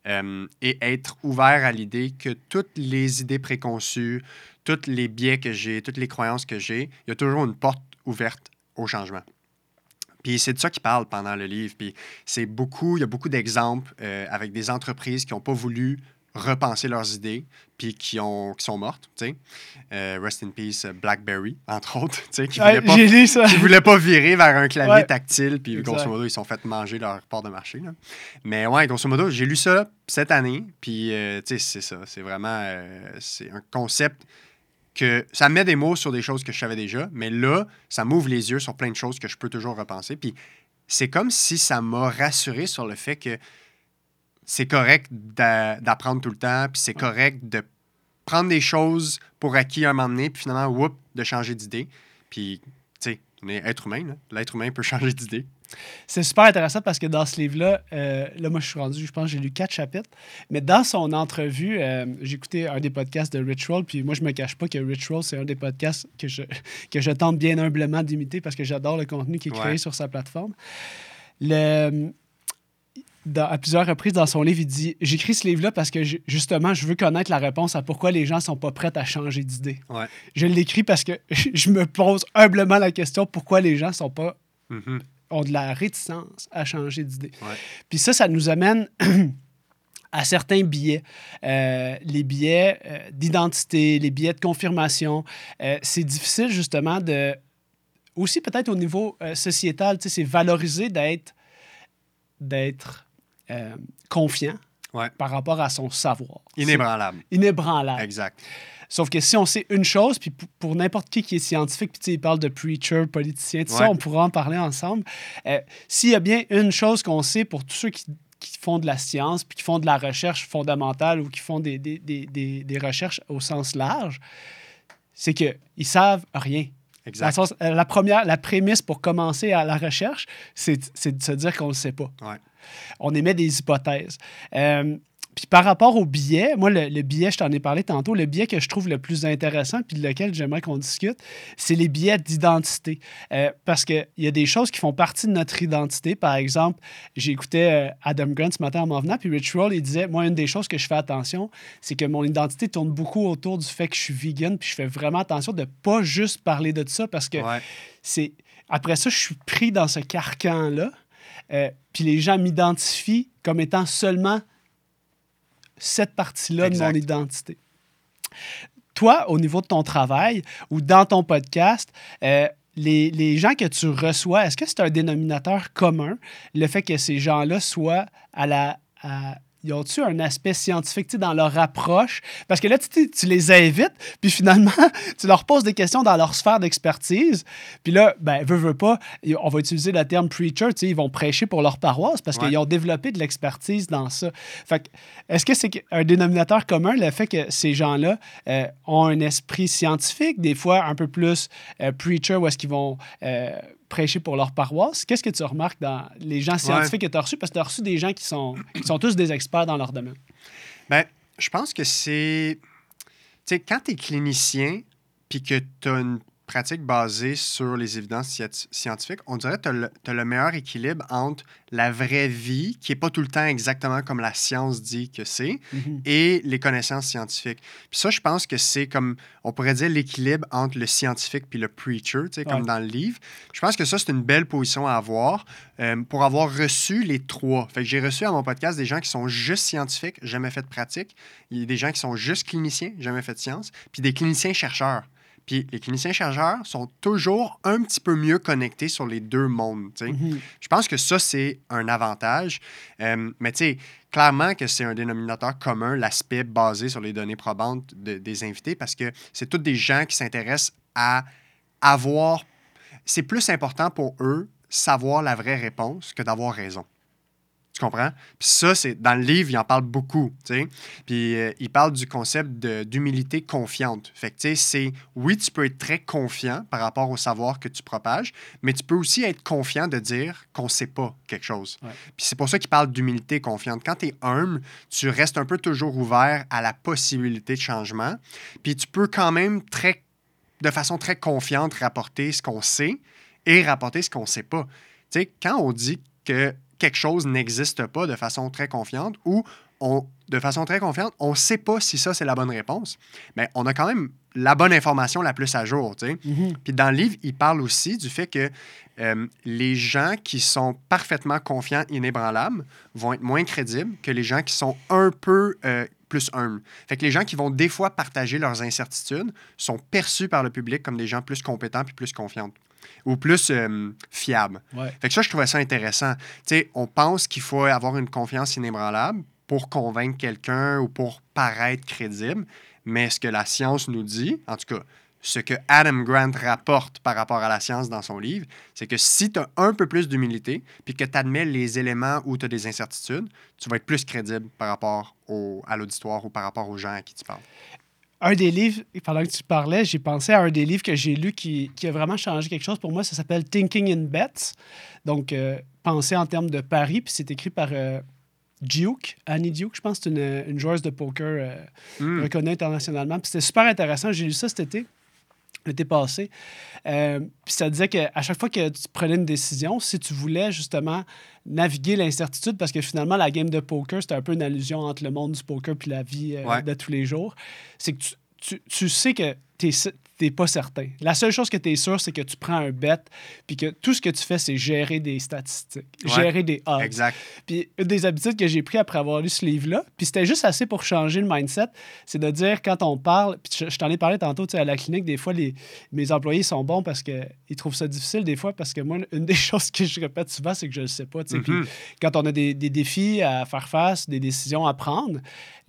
euh, et être ouvert à l'idée que toutes les idées préconçues, tous les biais que j'ai, toutes les croyances que j'ai, il y a toujours une porte ouverte au changement. Puis c'est de ça qu'il parle pendant le livre. Puis c'est beaucoup, il y a beaucoup d'exemples euh, avec des entreprises qui n'ont pas voulu repenser leurs idées, puis qui, ont, qui sont mortes. Euh, rest in peace, euh, BlackBerry, entre autres, qui ne Ouais, voulaient, qui voulaient pas virer vers un clavier Ouais. tactile, puis grosso modo, ils se sont fait manger leur part de marché. là. Mais ouais, grosso modo, j'ai lu ça cette année, puis euh, c'est ça. C'est vraiment euh, c'est un concept que ça met des mots sur des choses que je savais déjà, mais là, ça m'ouvre les yeux sur plein de choses que je peux toujours repenser. Puis c'est comme si ça m'a rassuré sur le fait que c'est correct d'a- d'apprendre tout le temps, puis c'est correct de prendre des choses pour acquis un moment donné, puis finalement, whoop, de changer d'idée. Puis, tu sais, on est être humain. L'être humain peut changer d'idée. C'est super intéressant parce que dans ce livre-là, euh, là, moi, je suis rendu, je pense j'ai lu quatre chapitres. Mais dans son entrevue, euh, j'ai écouté un des podcasts de Rich Roll, puis moi, je me cache pas que Rich Roll, c'est un des podcasts que je, que je tente bien humblement d'imiter parce que j'adore le contenu qui est créé Ouais. sur sa plateforme. Le, dans- à plusieurs reprises dans son livre, il dit J'écris ce livre-là parce que, justement, je veux connaître la réponse à pourquoi les gens sont pas prêts à changer d'idée. Ouais. Je l'écris parce que je me pose humblement la question pourquoi les gens sont pas Mhm. ont de la réticence à changer d'idée? Ouais. Puis ça, ça nous amène à certains biais. Euh, les biais euh, d'identité, les biais de confirmation. Euh, c'est difficile justement de... Aussi peut-être au niveau sociétal, c'est valoriser d'être d'être euh, confiant Ouais. par rapport à son savoir. Inébranlable. Inébranlable. Exact. Sauf que si on sait une chose, puis pour, n'importe qui qui est scientifique, puis il parle de preacher, politicien, tout ça, on pourra en parler ensemble. Euh, S'il y a bien une chose qu'on sait pour tous ceux qui, qui font de la science, puis qui font de la recherche fondamentale ou qui font des, des, des, des, recherches au sens large, c'est qu'ils savent rien. Exact. euh, la première, la prémisse pour commencer à la recherche, c'est c'est de se dire qu'on ne le sait pas. Ouais. On émet des hypothèses. Euh, puis par rapport au billet, moi, le, le billet, je t'en ai parlé tantôt, le billet que je trouve le plus intéressant, puis de lequel j'aimerais qu'on discute, c'est les billets d'identité. Euh, parce qu'il y a des choses qui font partie de notre identité. Par exemple, j'écoutais euh, Adam Grant ce matin en m'en venant, puis Rich Roll, il disait, moi, une des choses que je fais attention, c'est que mon identité tourne beaucoup autour du fait que je suis vegan, puis je fais vraiment attention de pas juste parler de ça, parce que Ouais. c'est après ça, je suis pris dans ce carcan-là. Euh, puis les gens m'identifient comme étant seulement cette partie-là de mon identité. Toi, au niveau de ton travail ou dans ton podcast, euh, les, les gens que tu reçois, est-ce que c'est un dénominateur commun, le fait que ces gens-là soient à la... à- ils ont-tu un aspect scientifique dans leur approche? Parce que là, tu, les invites, puis finalement, tu leur poses des questions dans leur sphère d'expertise. Puis là, ben, veux, veux pas, on va utiliser le terme preacher, tu sais, ils vont prêcher pour leur paroisse parce Ouais. qu'ils ont développé de l'expertise dans ça. Fait est-ce que c'est un dénominateur commun, le fait que ces gens-là euh, ont un esprit scientifique, des fois un peu plus euh, preacher, où est-ce qu'ils vont euh, prêcher pour leur paroisse? Qu'est-ce que tu remarques dans les gens scientifiques que tu as reçus? Parce que tu as reçu des gens qui sont, qui sont tous des experts dans leur domaine. Ben, je pense que c'est. Tu sais, quand tu es clinicien puis que tu as une pratique basée sur les évidences sci- scientifiques, on dirait que tu as, le meilleur équilibre entre la vraie vie, qui n'est pas tout le temps exactement comme la science dit que c'est, et les connaissances scientifiques. Puis ça, je pense que c'est comme, on pourrait dire, l'équilibre entre le scientifique puis le preacher, tu sais, comme Ouais. dans le livre. Je pense que ça, c'est une belle position à avoir euh, pour avoir reçu les trois. Fait que j'ai reçu à mon podcast des gens qui sont juste scientifiques, jamais fait de pratique. Il y a des gens qui sont juste cliniciens, jamais fait de science, puis des cliniciens chercheurs. Puis les cliniciens chercheurs sont toujours un petit peu mieux connectés sur les deux mondes. Mhm. Je pense que ça, c'est un avantage. Euh, mais tu sais, clairement que c'est un dénominateur commun, l'aspect basé sur les données probantes de- des invités, parce que c'est tous des gens qui s'intéressent à avoir. c'est plus important pour eux savoir la vraie réponse que d'avoir raison. Tu comprends? Puis ça, c'est dans le livre, il en parle beaucoup. tu sais. Puis euh, il parle du concept d'humilité confiante. Fait que, tu sais, c'est oui, tu peux être très confiant par rapport au savoir que tu propages, mais tu peux aussi être confiant de dire qu'on ne sait pas quelque chose. Ouais. Puis c'est pour ça qu'il parle d'humilité confiante. Quand tu es humble, tu restes un peu toujours ouvert à la possibilité de changement. Puis tu peux quand même très, de façon très confiante rapporter ce qu'on sait et rapporter ce qu'on ne sait pas. Tu sais, quand on dit que quelque chose n'existe pas de façon très confiante ou on, de façon très confiante, on ne sait pas si ça, c'est la bonne réponse, mais on a quand même la bonne information la plus à jour. Mhm. Puis dans le livre, il parle aussi du fait que euh, les gens qui sont parfaitement confiants, inébranlables, vont être moins crédibles que les gens qui sont un peu euh, plus humbles. Fait que les gens qui vont des fois partager leurs incertitudes sont perçus par le public comme des gens plus compétents puis plus confiants ou plus euh, fiables. Ouais. Fait que ça, je trouvais ça intéressant. Tu sais, on pense qu'il faut avoir une confiance inébranlable pour convaincre quelqu'un ou pour paraître crédible, mais ce que la science nous dit, en tout cas, ce que Adam Grant rapporte par rapport à la science dans son livre, c'est que si tu as un peu plus d'humilité, puis que tu admets les éléments où tu as des incertitudes, tu vas être plus crédible par rapport au- à l'auditoire ou par rapport aux gens à qui tu parles. Un des livres, pendant que tu parlais, j'ai pensé à un des livres que j'ai lu qui, qui a vraiment changé quelque chose pour moi. Ça s'appelle Thinking in Bets. Donc, euh, penser en termes de paris. Puis c'est écrit par euh, Duke, Annie Duke, je pense c'est une, une joueuse de poker euh, Hmm. reconnue internationalement. Puis c'était super intéressant. J'ai lu ça cet été, l'été passé. Euh, puis ça disait qu'à chaque fois que tu prenais une décision, si tu voulais justement naviguer l'incertitude, parce que finalement, la game de poker, c'est un peu une allusion entre le monde du poker puis la vie euh, Ouais. de tous les jours, c'est que tu, tu- tu sais que tu n'es pas certain. La seule chose que tu es sûr, c'est que tu prends un bet, puis que tout ce que tu fais, c'est gérer des statistiques, Ouais. gérer des odds. Exact. Puis une des habitudes que j'ai pris après avoir lu ce livre-là, puis c'était juste assez pour changer le mindset, c'est de dire quand on parle, puis je, je t'en ai parlé tantôt, tu sais, à la clinique, des fois, les, mes employés sont bons parce qu'ils trouvent ça difficile des fois, parce que moi, une des choses que je répète souvent, c'est que je ne le sais pas. tu sais. Puis Mhm. quand on a des, des défis à faire face, des décisions à prendre,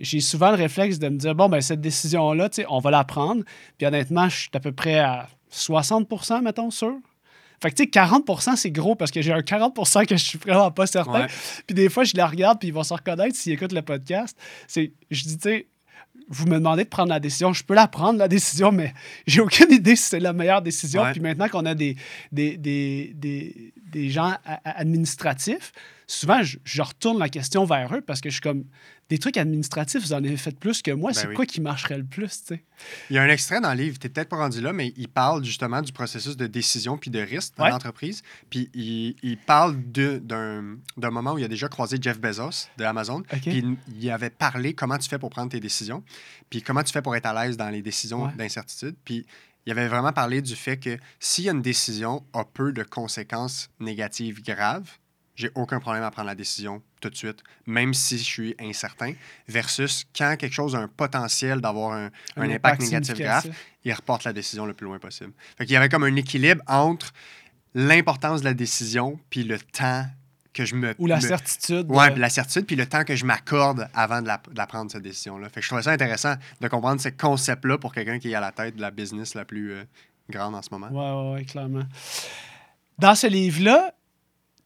j'ai souvent le réflexe de me dire, bon, ben cette décision-là, tu sais, on va la prendre. Puis honnêtement, je suis à peu près à 60 mettons, sûr. Fait que, tu sais, 40% c'est gros parce que j'ai un 40% que je suis vraiment pas certain. Ouais. Puis des fois, je la regarde, puis ils vont se reconnaître s'ils écoutent le podcast. C'est, je dis, tu sais, vous me demandez de prendre la décision. Je peux la prendre, la décision, mais j'ai aucune idée si c'est la meilleure décision. Ouais. Puis maintenant qu'on a des, des, des, des, des gens administratifs, souvent, je, je retourne la question vers eux parce que je suis comme, des trucs administratifs, vous en avez fait plus que moi. Ben c'est oui. quoi qui marcherait le plus, tu sais? Il y a un extrait dans le livre, tu n'es peut-être pas rendu là, mais il parle justement du processus de décision puis de risque dans Ouais. l'entreprise. Puis il, il parle de- d'un moment où il a déjà croisé Jeff Bezos de Amazon. OK. Puis il, il avait parlé comment tu fais pour prendre tes décisions, puis comment tu fais pour être à l'aise dans les décisions Ouais. d'incertitude. Puis il avait vraiment parlé du fait que s'il y a une décision a peu de conséquences négatives graves, j'ai aucun problème à prendre la décision tout de suite, même si je suis incertain, versus quand quelque chose a un potentiel d'avoir un, un impact, négatif grave, il reporte la décision le plus loin possible. Fait qu'il y avait comme un équilibre entre l'importance de la décision puis le temps que je me... Ou la me- certitude. Ouais, de- puis la certitude, puis le temps que je m'accorde avant de la, de la prendre, cette décision-là. Fait que je trouvais ça intéressant de comprendre ce concept-là pour quelqu'un qui est à la tête de la business la plus euh, grande en ce moment. Ouais, ouais, ouais, clairement. Dans ce livre-là,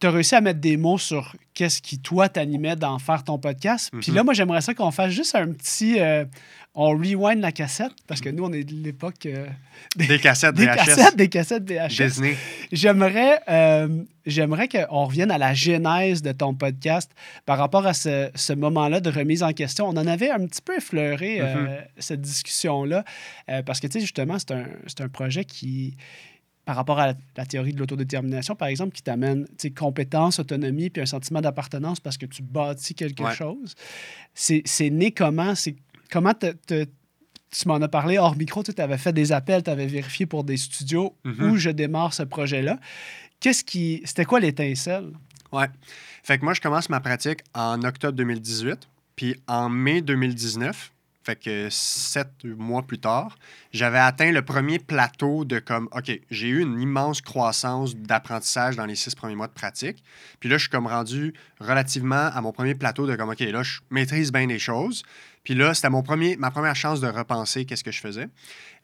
tu as réussi à mettre des mots sur qu'est-ce qui, toi, t'animait d'en faire ton podcast. Puis Mhm. là, moi, j'aimerais ça qu'on fasse juste un petit. euh, on rewind la cassette, parce que nous, on est de l'époque euh, Des cassettes des VHS, cassettes, des cassettes VHS. Disney. J'aimerais, euh, j'aimerais qu'on revienne à la genèse de ton podcast par rapport à ce, ce moment-là de remise en question. On en avait un petit peu effleuré euh, Mm-hmm. cette discussion-là euh, parce que, tu sais, justement, c'est un, c'est un projet qui, par rapport à la, la théorie de l'autodétermination, par exemple, qui t'amène, compétence, autonomie, puis un sentiment d'appartenance parce que tu bâtis quelque Ouais. chose. C'est né comment? C'est comment te- te- tu m'en as parlé hors micro, tu avais fait des appels, tu avais vérifié pour des studios Mhm. où je démarre ce projet-là. Qu'est-ce qui. C'était quoi l'étincelle? Ouais. Fait que moi, je commence ma pratique en octobre 2018. Puis en mai 2019, fait que sept mois plus tard, j'avais atteint le premier plateau de comme, OK, j'ai eu une immense croissance d'apprentissage dans les six premiers mois de pratique. Puis là, je suis comme rendu relativement à mon premier plateau de comme, OK, là, je maîtrise bien des choses. Puis là, c'était mon premier, ma première chance de repenser qu'est-ce que je faisais.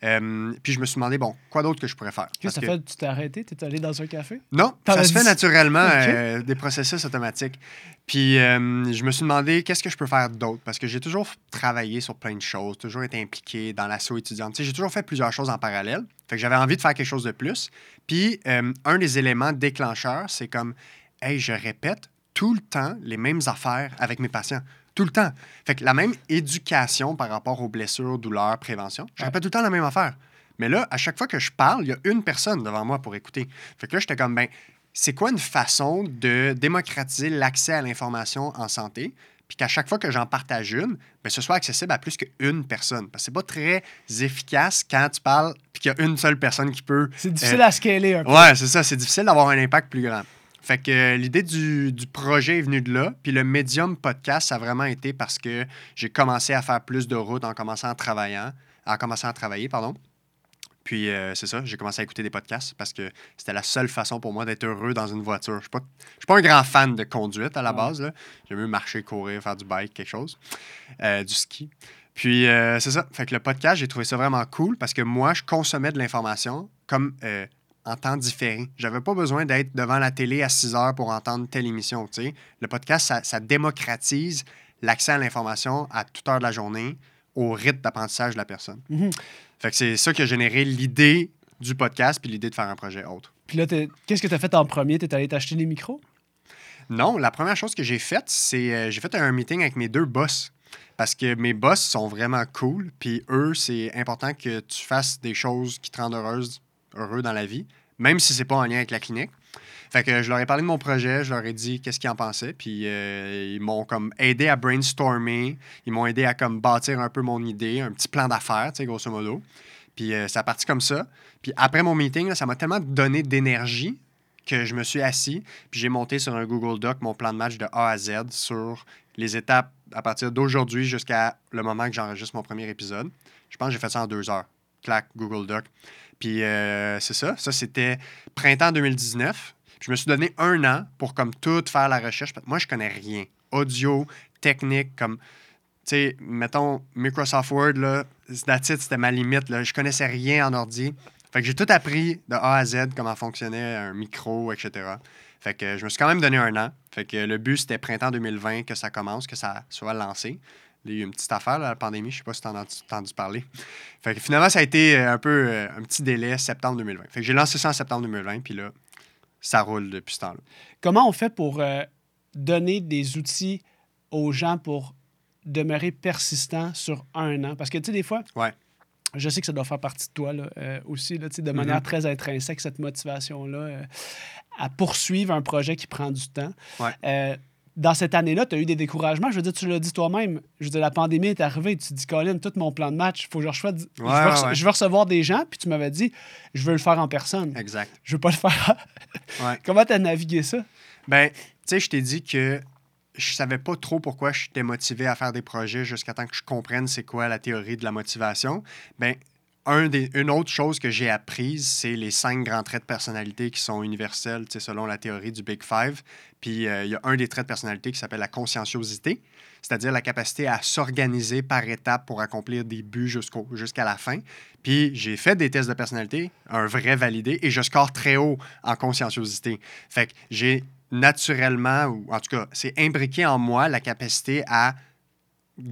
Euh, puis je me suis demandé, bon, quoi d'autre que je pourrais faire? Qu'est-ce que fait? Tu t'es arrêté? T'es allé dans un café? non, ça se fait naturellement, euh, des processus automatiques. Puis euh, je me suis demandé qu'est-ce que je peux faire d'autre? Parce que j'ai toujours travaillé sur plein de choses, toujours été impliqué dans l'assaut étudiante. Tu sais, j'ai toujours fait plusieurs choses en parallèle. Fait que j'avais envie de faire quelque chose de plus. Puis un des éléments déclencheurs, c'est comme, hey, je répète tout le temps les mêmes affaires avec mes patients. Tout le temps. Fait que la même éducation par rapport aux blessures, douleurs, prévention, je répète tout le temps la même affaire. Mais là, à chaque fois que je parle, il y a une personne devant moi pour écouter. Fait que là, j'étais comme, ben, c'est quoi une façon de démocratiser l'accès à l'information en santé, puis qu'à chaque fois que j'en partage une, ben, ce soit accessible à plus qu'une personne? Parce que c'est pas très efficace quand tu parles, puis qu'il y a une seule personne qui peut. C'est difficile à scaler un peu. Ouais, c'est ça. C'est difficile d'avoir un impact plus grand. Fait que euh, l'idée du, du projet est venue de là. Puis le médium podcast, ça a vraiment été parce que j'ai commencé à faire plus de routes en commençant à travaillant, en commençant à travailler, pardon. Puis euh, c'est ça, j'ai commencé à écouter des podcasts parce que c'était la seule façon pour moi d'être heureux dans une voiture. Je ne suis, pas- un grand fan de conduite à la base. J'aime mieux marcher, courir, faire du bike, quelque chose, euh, du ski. Puis euh, c'est ça. Fait que le podcast, j'ai trouvé ça vraiment cool parce que moi, je consommais de l'information comme euh, en temps différé. J'avais pas besoin d'être devant la télé à 6 heures pour entendre telle émission. tu sais. Le podcast, ça, ça démocratise l'accès à l'information à toute heure de la journée au rythme d'apprentissage de la personne. Fait que c'est ça qui a généré l'idée du podcast puis l'idée de faire un projet autre. Puis là, qu'est-ce que tu as fait en premier? Tu es allé t'acheter des micros? Non, la première chose que j'ai faite, c'est euh, j'ai fait un meeting avec mes deux boss. Parce que mes boss sont vraiment cool. Puis eux, c'est important que tu fasses des choses qui te rendent heureuse, heureux dans la vie, même si c'est pas en lien avec la clinique. Fait que je leur ai parlé de mon projet, je leur ai dit qu'est-ce qu'ils en pensaient, puis euh, ils m'ont comme aidé à brainstormer, ils m'ont aidé à comme bâtir un peu mon idée, un petit plan d'affaires, tu sais, grosso modo. Puis euh, ça a parti comme ça. Puis après mon meeting, ça m'a tellement donné d'énergie que je me suis assis, puis j'ai monté sur un Google Doc mon plan de match de A à Z sur les étapes à partir d'aujourd'hui jusqu'à le moment que j'enregistre mon premier épisode. Je pense que j'ai fait ça en deux heures. Clac, Google Doc. Puis euh, c'est ça. Ça, c'était printemps 2019. Puis je me suis donné un an pour comme tout faire la recherche. Moi, je connais rien. Audio, technique, comme, tu sais, mettons, Microsoft Word, là, that's it, c'était ma limite. Je connaissais rien en ordi. Fait que j'ai tout appris de A à Z, comment fonctionnait un micro, etc. Fait que je me suis quand même donné un an. Fait que le but, c'était printemps 2020 que ça commence, que ça soit lancé. Il y a eu une petite affaire, là, la pandémie, je sais pas si tu en as entendu parler. Fait que finalement, ça a été euh, un peu euh, un petit délai, septembre 2020. Fait que j'ai lancé ça en septembre 2020, puis là, ça roule depuis ce temps-là. Comment on fait pour euh, donner des outils aux gens pour demeurer persistant sur un an? Parce que, tu sais, des fois, Ouais. je sais que ça doit faire partie de toi là, euh, aussi, là, de manière Mhm. très intrinsèque, cette motivation-là à poursuivre un projet qui prend du temps. Ouais. Dans cette année-là, tu as eu des découragements. Je veux dire, tu l'as dit toi-même. Je veux dire, la pandémie est arrivée. Tu te dis, Colin, tout mon plan de match, il faut que je je, veux Ouais, rece- ouais. je veux recevoir des gens. Puis tu m'avais dit, je veux le faire en personne. Exact. Je veux pas le faire. Ouais. Comment tu as navigué ça? Ben, tu sais, je t'ai dit que je savais pas trop pourquoi j'étais motivé à faire des projets jusqu'à temps que je comprenne c'est quoi la théorie de la motivation. Ben, un des, une autre chose que j'ai apprise, c'est les cinq grands traits de personnalité qui sont universels, selon la théorie du Big Five. Puis euh, il y a un des traits de personnalité qui s'appelle la conscienciosité, c'est-à-dire la capacité à s'organiser par étapes pour accomplir des buts jusqu'au, jusqu'à la fin. Puis j'ai fait des tests de personnalité, un vrai validé, et je score très haut en conscienciosité. Fait que j'ai naturellement, ou en tout cas, c'est imbriqué en moi la capacité à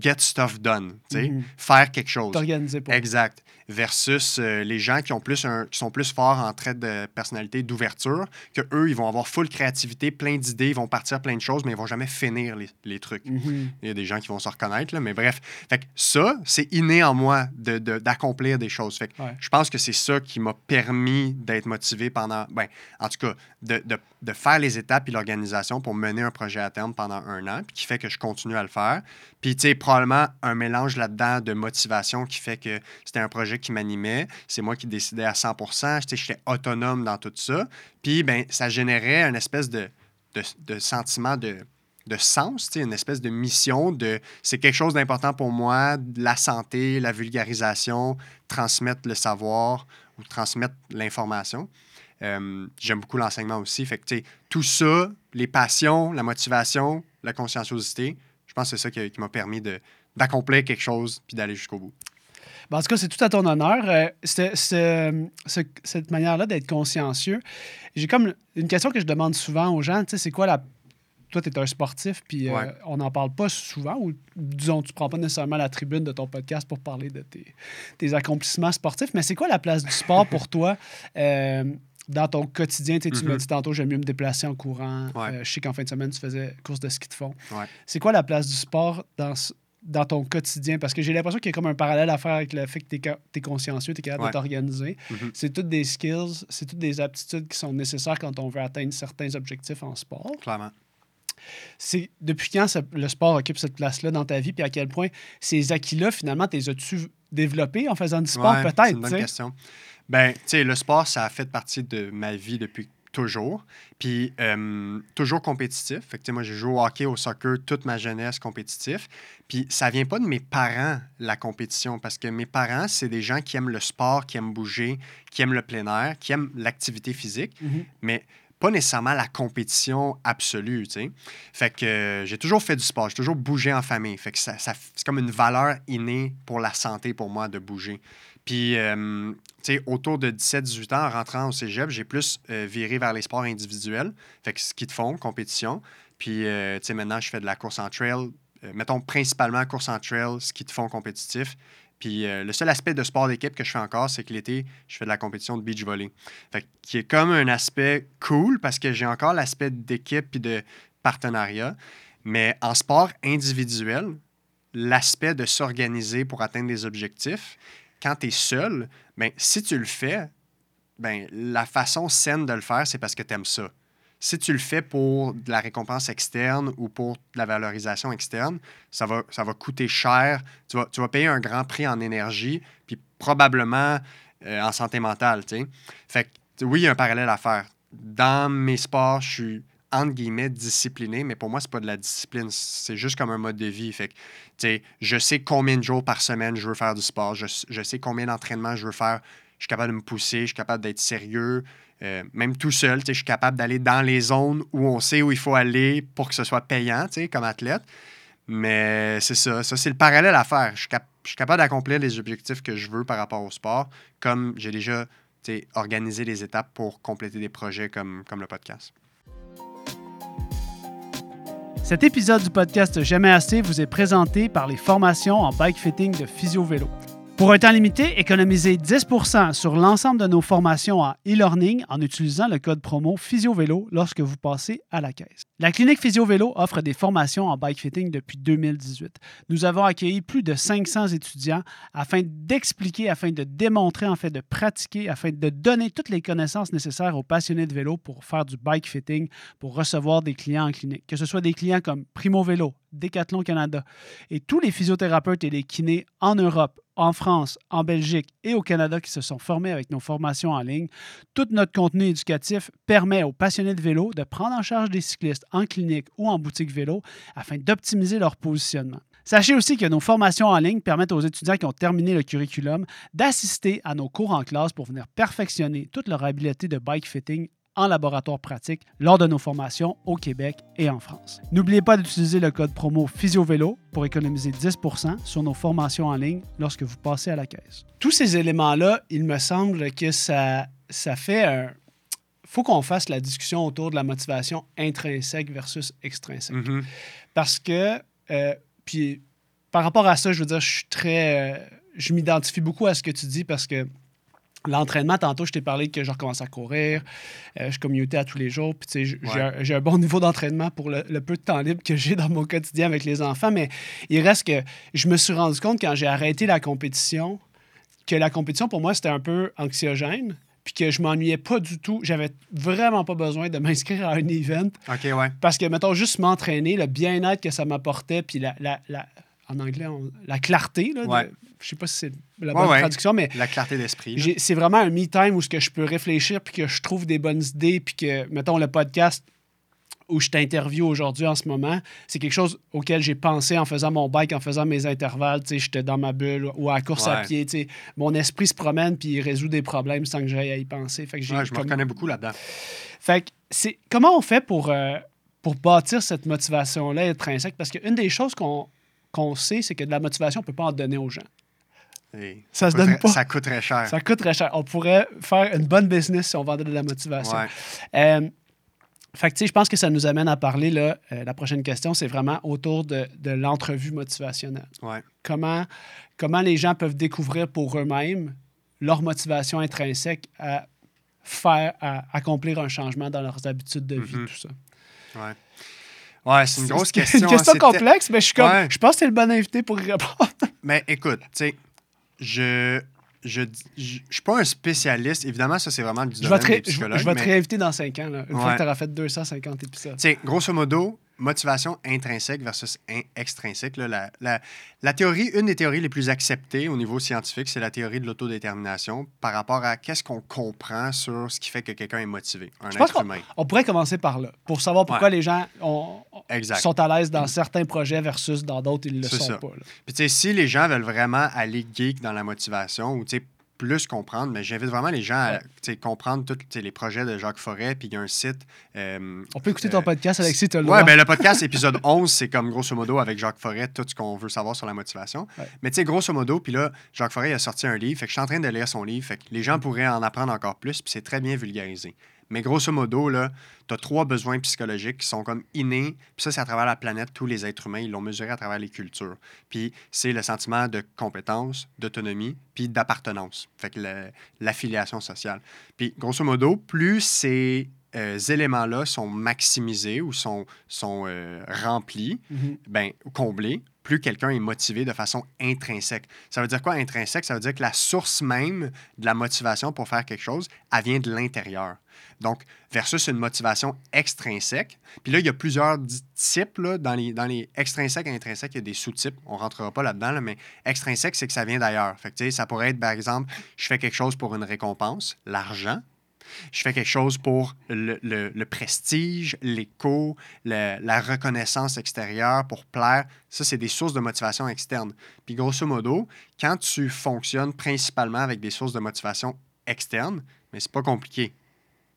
get stuff done, sais, Mhm. faire quelque chose. T'organiser pour. Exact. Versus euh, les gens qui, ont plus un- qui sont plus forts en traits de personnalité d'ouverture, que eux, ils vont avoir full créativité, plein d'idées, ils vont partir plein de choses, mais ils vont jamais finir les, les trucs. Mhm. Il y a des gens qui vont se reconnaître, là, mais bref. Fait que ça, c'est inné en moi de- de- d'accomplir des choses. Fait que Ouais. je pense que c'est ça qui m'a permis d'être motivé pendant, ben, en tout cas, de, de- de faire les étapes et l'organisation pour mener un projet à terme pendant un an, puis qui fait que je continue à le faire. Puis, tu sais, probablement un mélange là-dedans de motivation qui fait que c'était un projet qui m'animait. C'est moi qui décidais à 100 Tu sais, j'étais autonome dans tout ça. Puis, ben, ça générait une espèce de, de, de sentiment de, de sens, une espèce de mission de c'est quelque chose d'important pour moi, la santé, la vulgarisation, transmettre le savoir ou transmettre l'information. Euh, J'aime beaucoup l'enseignement aussi. Fait que, tout ça, les passions, la motivation, la conscienciosité, je pense que c'est ça qui, qui m'a permis d'accomplir quelque chose puis d'aller jusqu'au bout. Ben, en tout cas, c'est tout à ton honneur. Euh, ce- cette manière-là d'être consciencieux. J'ai comme une question que je demande souvent aux gens. Tu sais, c'est quoi la. Toi, tu es un sportif, puis euh, Ouais. on n'en parle pas souvent, ou disons, tu prends pas nécessairement la tribune de ton podcast pour parler de tes, tes accomplissements sportifs, mais c'est quoi la place du sport pour toi euh, dans ton quotidien? Tu tu Mhm. m'as dit tantôt, j'aime mieux me déplacer en courant. Ouais. Je sais qu'en fin de semaine, tu faisais course de ski de fond. Ouais. C'est quoi la place du sport dans, ce- dans ton quotidien? Parce que j'ai l'impression qu'il y a comme un parallèle à faire avec le fait que tu es, consciencieux, tu es capable Ouais. de t'organiser. Mhm. C'est toutes des skills, c'est toutes des aptitudes qui sont nécessaires quand on veut atteindre certains objectifs en sport. Clairement. C'est depuis quand le sport occupe cette place-là dans ta vie, puis à quel point ces acquis-là, finalement, t'es as-tu développés en faisant du sport, Ouais, peut-être? C'est une bonne question. Ben, tu sais, le sport, ça a fait partie de ma vie depuis toujours. Puis, euh, toujours compétitif. Fait que, tu sais, moi, j'ai joué au hockey, au soccer toute ma jeunesse compétitif. Puis, ça vient pas de mes parents, la compétition, parce que mes parents, c'est des gens qui aiment le sport, qui aiment bouger, qui aiment le plein air, qui aiment l'activité physique, Mhm. mais pas nécessairement la compétition absolue, tu sais. Fait que euh, j'ai toujours fait du sport, j'ai toujours bougé en famille. Fait que ça, c'est comme une valeur innée pour la santé pour moi de bouger. Puis, euh, tu sais, autour de 17-18 ans, en rentrant au cégep, j'ai plus euh, viré vers les sports individuels. Fait que ski de fond, compétition. Puis, tu sais, maintenant, je fais de la course en trail. mettons, principalement course en trail, ski de fond compétitif. Puis, euh, le seul aspect de sport d'équipe que je fais encore, c'est que l'été, je fais de la compétition de beach volley. Fait qui est comme un aspect cool parce que j'ai encore l'aspect d'équipe puis de partenariat. Mais en sport individuel, l'aspect de s'organiser pour atteindre des objectifs, quand tu es seul, ben, si tu le fais, ben, la façon saine de le faire, c'est parce que tu aimes ça. Si tu le fais pour de la récompense externe ou pour de la valorisation externe, ça va, coûter cher. Tu vas, payer un grand prix en énergie, puis probablement euh, en santé mentale. Fait que, oui, il y a un parallèle à faire. Dans mes sports, je suis entre guillemets discipliné, mais pour moi, c'est pas de la discipline, c'est juste comme un mode de vie. Fait que, je sais combien de jours par semaine je veux faire du sport, je, je sais combien d'entraînements je veux faire, je suis capable de me pousser, je suis capable d'être sérieux, euh, même tout seul, je suis capable d'aller dans les zones où on sait où il faut aller pour que ce soit payant, comme athlète. Mais c'est ça, ça c'est le parallèle à faire. Je suis, capable d'accomplir les objectifs que je veux par rapport au sport, comme j'ai déjà organisé les étapes pour compléter des projets comme, comme le podcast. Cet épisode du podcast Jamais assez vous est présenté par les formations en bike fitting de Physio Vélo. Pour un temps limité, économisez 10% sur l'ensemble de nos formations en e-learning en utilisant le code promo PhysioVélo lorsque vous passez à la caisse. La clinique PhysioVélo offre des formations en bike fitting depuis 2018. Nous avons accueilli plus de 500 étudiants afin d'expliquer, afin de démontrer, en de pratiquer, afin de donner toutes les connaissances nécessaires aux passionnés de vélo pour faire du bike fitting, pour recevoir des clients en clinique, que ce soit des clients comme Primo Vélo, Decathlon Canada et tous les physiothérapeutes et les kinés en Europe, en France, en Belgique et au Canada qui se sont formés avec nos formations en ligne. Tout notre contenu éducatif permet aux passionnés de vélo de prendre en charge des cyclistes en clinique ou en boutique vélo afin d'optimiser leur positionnement. Sachez aussi que nos formations en ligne permettent aux étudiants qui ont terminé le curriculum d'assister à nos cours en classe pour venir perfectionner toute leur habileté de bike fitting en laboratoire pratique lors de nos formations au Québec et en France. N'oubliez pas d'utiliser le code promo PhysioVélo pour économiser 10% sur nos formations en ligne lorsque vous passez à la caisse. Tous ces éléments-là, il me semble que ça, ça fait un... faut qu'on fasse la discussion autour de la motivation intrinsèque versus extrinsèque. Mhm. Parce que, euh, puis par rapport à ça, je veux dire, je suis très. euh, je m'identifie beaucoup à ce que tu dis parce que l'entraînement, tantôt, je t'ai parlé que je recommence à courir, euh, je commutais à tous les jours, puis j'ai- un- bon niveau d'entraînement pour le, le peu de temps libre que j'ai dans mon quotidien avec les enfants, mais il reste que je me suis rendu compte quand j'ai arrêté la compétition que la compétition, pour moi, c'était un peu anxiogène. Puis que je m'ennuyais pas du tout. J'avais vraiment pas besoin de m'inscrire à un event. OK, ouais. Parce que, mettons, juste m'entraîner, le bien-être que ça m'apportait, puis la, la, la- en anglais, on- la clarté, là, de- Ouais. je sais pas si c'est la bonne ouais. traduction, mais La clarté d'esprit. c'est vraiment un me-time où que je peux réfléchir, puis que je trouve des bonnes idées, puis que, mettons, le podcast où je t'interviewe aujourd'hui en ce moment, c'est quelque chose auquel j'ai pensé en faisant mon bike, en faisant mes intervalles, tu sais, j'étais dans ma bulle ou à la course à pied, tu sais. Mon esprit se promène, puis il résout des problèmes sans que j'aille à y penser. Fait que Ouais, je me reconnais beaucoup là-dedans. fait que c'est comment on fait pour, euh, pour bâtir cette motivation-là intrinsèque? Parce qu'une des choses qu'on qu'on sait, c'est que de la motivation, on ne peut pas en donner aux gens. Et Ça se coûterait- donne pas. Ça coûte très cher. Ça coûte très cher. On pourrait faire une bonne business si on vendait de la motivation. Ouais. Euh, fait que, je pense que ça nous amène à parler, là, euh, la prochaine question, c'est vraiment autour de, de l'entrevue motivationnelle. Ouais. Comment, comment les gens peuvent découvrir pour eux-mêmes leur motivation intrinsèque à faire, à accomplir un changement dans leurs habitudes de vie, Mhm. tout ça? Ouais. Ouais, c'est une grosse C'est question. une hein. question complexe, mais je suis comme, Ouais. je pense que c'est le bon invité pour y répondre. Mais écoute, tu sais, je. Je je suis pas un spécialiste. Évidemment, ça, c'est vraiment du Je vais domaine te, des psychologues. je vais te mais- réinviter dans 5 ans, là, une fois Ouais. que tu auras fait 250 épisodes. Tu sais, grosso modo, motivation intrinsèque versus in- extrinsèque. là, la, la- la théorie, une des théories les plus acceptées au niveau scientifique, c'est la théorie de l'autodétermination par rapport à qu'est-ce qu'on comprend sur ce qui fait que quelqu'un est motivé, un Je pense être humain. On pourrait commencer par là, pour savoir pourquoi les gens ont- Exact. sont à l'aise dans certains projets versus dans d'autres, ils ne le sont ça. pas. là. Puis si les gens veulent vraiment aller geek dans la motivation ou tu sais, plus comprendre, mais j'invite vraiment les gens à Ouais. comprendre tous les projets de Jacques Forêt. Puis il y a un site. euh, On peut écouter ton euh, podcast, Alexis, tu as le Ouais, droit. ben le podcast épisode 11, c'est comme grosso modo avec Jacques Forêt, tout ce qu'on veut savoir sur la motivation. Ouais. Mais tu sais, grosso modo, puis là, Jacques Forêt il a sorti un livre, fait que je suis en train de lire son livre, fait que les gens pourraient en apprendre encore plus, puis c'est très bien vulgarisé. Mais grosso modo, tu as trois besoins psychologiques qui sont comme innés, puis ça, c'est à travers la planète, tous les êtres humains, ils l'ont mesuré à travers les cultures. Puis c'est le sentiment de compétence, d'autonomie, puis d'appartenance, fait que l'affiliation sociale. Puis grosso modo, plus ces euh, éléments-là sont maximisés ou sont, sont euh, remplis, Mhm. ben, comblés, plus quelqu'un est motivé de façon intrinsèque. Ça veut dire quoi intrinsèque? Ça veut dire que la source même de la motivation pour faire quelque chose, elle vient de l'intérieur. Donc, versus une motivation extrinsèque. Puis là, il y a plusieurs types. Là, dans, les, dans les extrinsèques et intrinsèques, il y a des sous-types. On ne rentrera pas là-dedans, là, mais extrinsèque, c'est que ça vient d'ailleurs. Fait que, ça pourrait être, par exemple, je fais quelque chose pour une récompense, l'argent. Je fais quelque chose pour le, le- le prestige, l'écho, la reconnaissance extérieure, pour plaire. Ça, c'est des sources de motivation externe. Puis grosso modo, quand tu fonctionnes principalement avec des sources de motivation externes, mais c'est pas compliqué.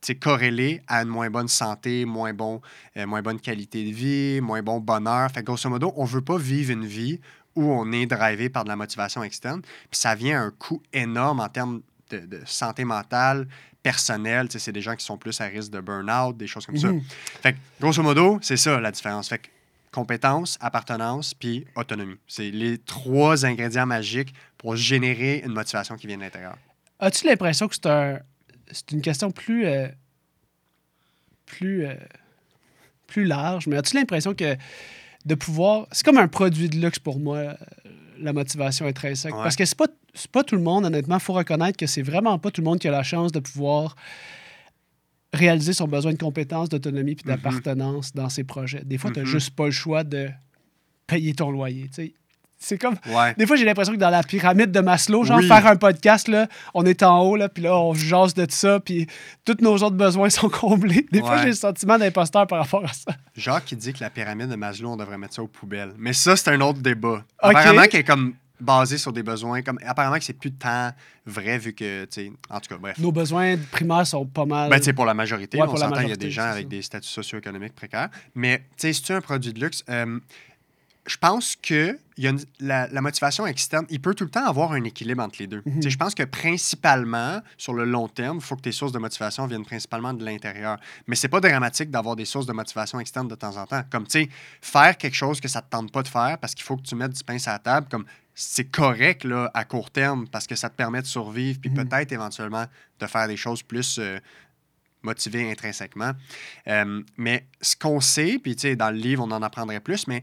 C'est corrélé à une moins bonne santé, moins, bon, euh, moins bonne qualité de vie, moins bon bonheur. Fait que grosso modo, on veut pas vivre une vie où on est drivé par de la motivation externe. Puis ça vient à un coût énorme en termes de, de santé mentale, sais, c'est des gens qui sont plus à risque de burn-out, des choses comme ça. Mhm. Fait que, grosso modo, c'est ça la différence. Fait que, compétence, appartenance, puis autonomie. C'est les trois ingrédients magiques pour générer une motivation qui vient de l'intérieur. As-tu l'impression que c'est un, c'est une question plus, euh, plus, euh, plus large, mais as-tu l'impression que de pouvoir. C'est comme un produit de luxe pour moi, euh, la motivation intrinsèque? Ouais. Parce que c'est pas, c'est pas tout le monde, honnêtement. Il faut reconnaître que c'est vraiment pas tout le monde qui a la chance de pouvoir réaliser son besoin de compétences, d'autonomie puis Mhm. d'appartenance dans ses projets. Des fois, tu n'as Mhm. juste pas le choix de payer ton loyer. tu sais. C'est comme. Ouais. Des fois, j'ai l'impression que dans la pyramide de Maslow, genre Oui. faire un podcast, là, on est en haut, là, puis là, on jase de ça, puis tous nos autres besoins sont comblés. Des fois, j'ai le sentiment d'imposteur par rapport à ça. Jacques qui dit que la pyramide de Maslow, on devrait mettre ça aux poubelles. Mais ça, c'est un autre débat. Ok. Apparemment, qu'elle est comme basée sur des besoins. Comme, apparemment, que c'est plus tant vrai vu que, tu en tout cas, bref. Nos besoins primaires sont pas mal. Ben, tu pour la majorité, Ouais, on s'entend, il y a des gens avec ça. des statuts socio-économiques précaires. Mais, tu sais, si tu es un produit de luxe, euh, je pense que il y a une- la, la motivation externe, il peut tout le temps avoir un équilibre entre les deux. Tu sais, Je pense que principalement, sur le long terme, il faut que tes sources de motivation viennent principalement de l'intérieur. Mais c'est pas dramatique d'avoir des sources de motivation externe de temps en temps. Comme, tu sais, faire quelque chose que ça te tente pas de faire parce qu'il faut que tu mettes du pain sur la table, comme c'est correct là, à court terme parce que ça te permet de survivre, puis Mhm. peut-être éventuellement de faire des choses plus euh, motivées intrinsèquement. Euh, mais ce qu'on sait, puis tu sais, dans le livre, on en apprendrait plus, mais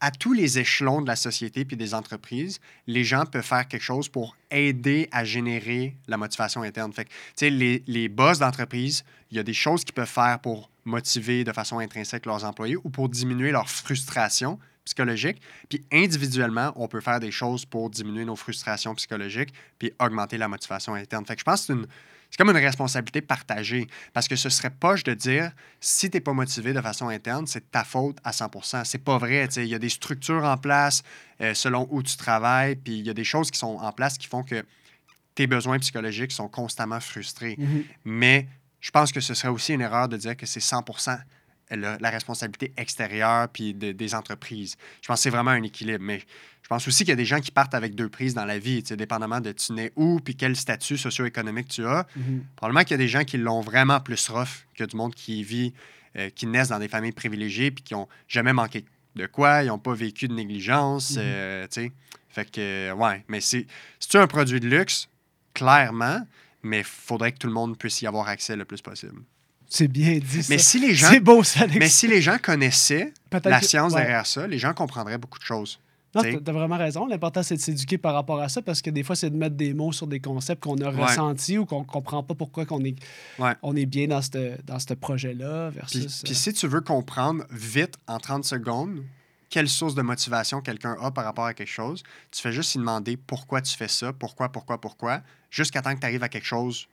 à tous les échelons de la société puis des entreprises, les gens peuvent faire quelque chose pour aider à générer la motivation interne. Fait que, les, les boss d'entreprise, il y a des choses qu'ils peuvent faire pour motiver de façon intrinsèque leurs employés ou pour diminuer leur frustration psychologique. Puis individuellement, on peut faire des choses pour diminuer nos frustrations psychologiques puis augmenter la motivation interne. Fait je pense que c'est une, c'est comme une responsabilité partagée. Parce que ce serait poche de dire si tu n'es pas motivé de façon interne, c'est ta faute à 100% C'est pas vrai. Il y a des structures en place euh, selon où tu travailles, puis il y a des choses qui sont en place qui font que tes besoins psychologiques sont constamment frustrés. Mhm. Mais je pense que ce serait aussi une erreur de dire que c'est 100 la, la responsabilité extérieure puis de- des entreprises. Je pense que c'est vraiment un équilibre. Mais je pense aussi qu'il y a des gens qui partent avec deux prises dans la vie, tu sais, dépendamment de tu nais où puis quel statut socio-économique tu as. Mhm. Probablement qu'il y a des gens qui l'ont vraiment plus rough que du monde qui vit, euh, qui naissent dans des familles privilégiées puis qui ont jamais manqué de quoi, ils n'ont pas vécu de négligence, euh, tu sais. Fait que, ouais, mais c'est un produit de luxe, clairement, mais il faudrait que tout le monde puisse y avoir accès le plus possible. C'est bien dit, ça. Mais si les gens, C'est beau, ça, mais si les gens connaissaient la que- science ouais. derrière ça, les gens comprendraient beaucoup de choses. Non, t'as t'as vraiment raison. L'important, c'est de s'éduquer par rapport à ça parce que des fois, c'est de mettre des mots sur des concepts qu'on a Ouais. ressentis ou qu'on comprend pas pourquoi qu'on est, Ouais. on est bien dans ce dans ce projet-là Puis, versus... puis euh, si tu veux comprendre vite, en 30 secondes, quelle source de motivation quelqu'un a par rapport à quelque chose, tu fais juste lui demander pourquoi tu fais ça, pourquoi, pourquoi, pourquoi, jusqu'à temps que tu arrives à quelque chose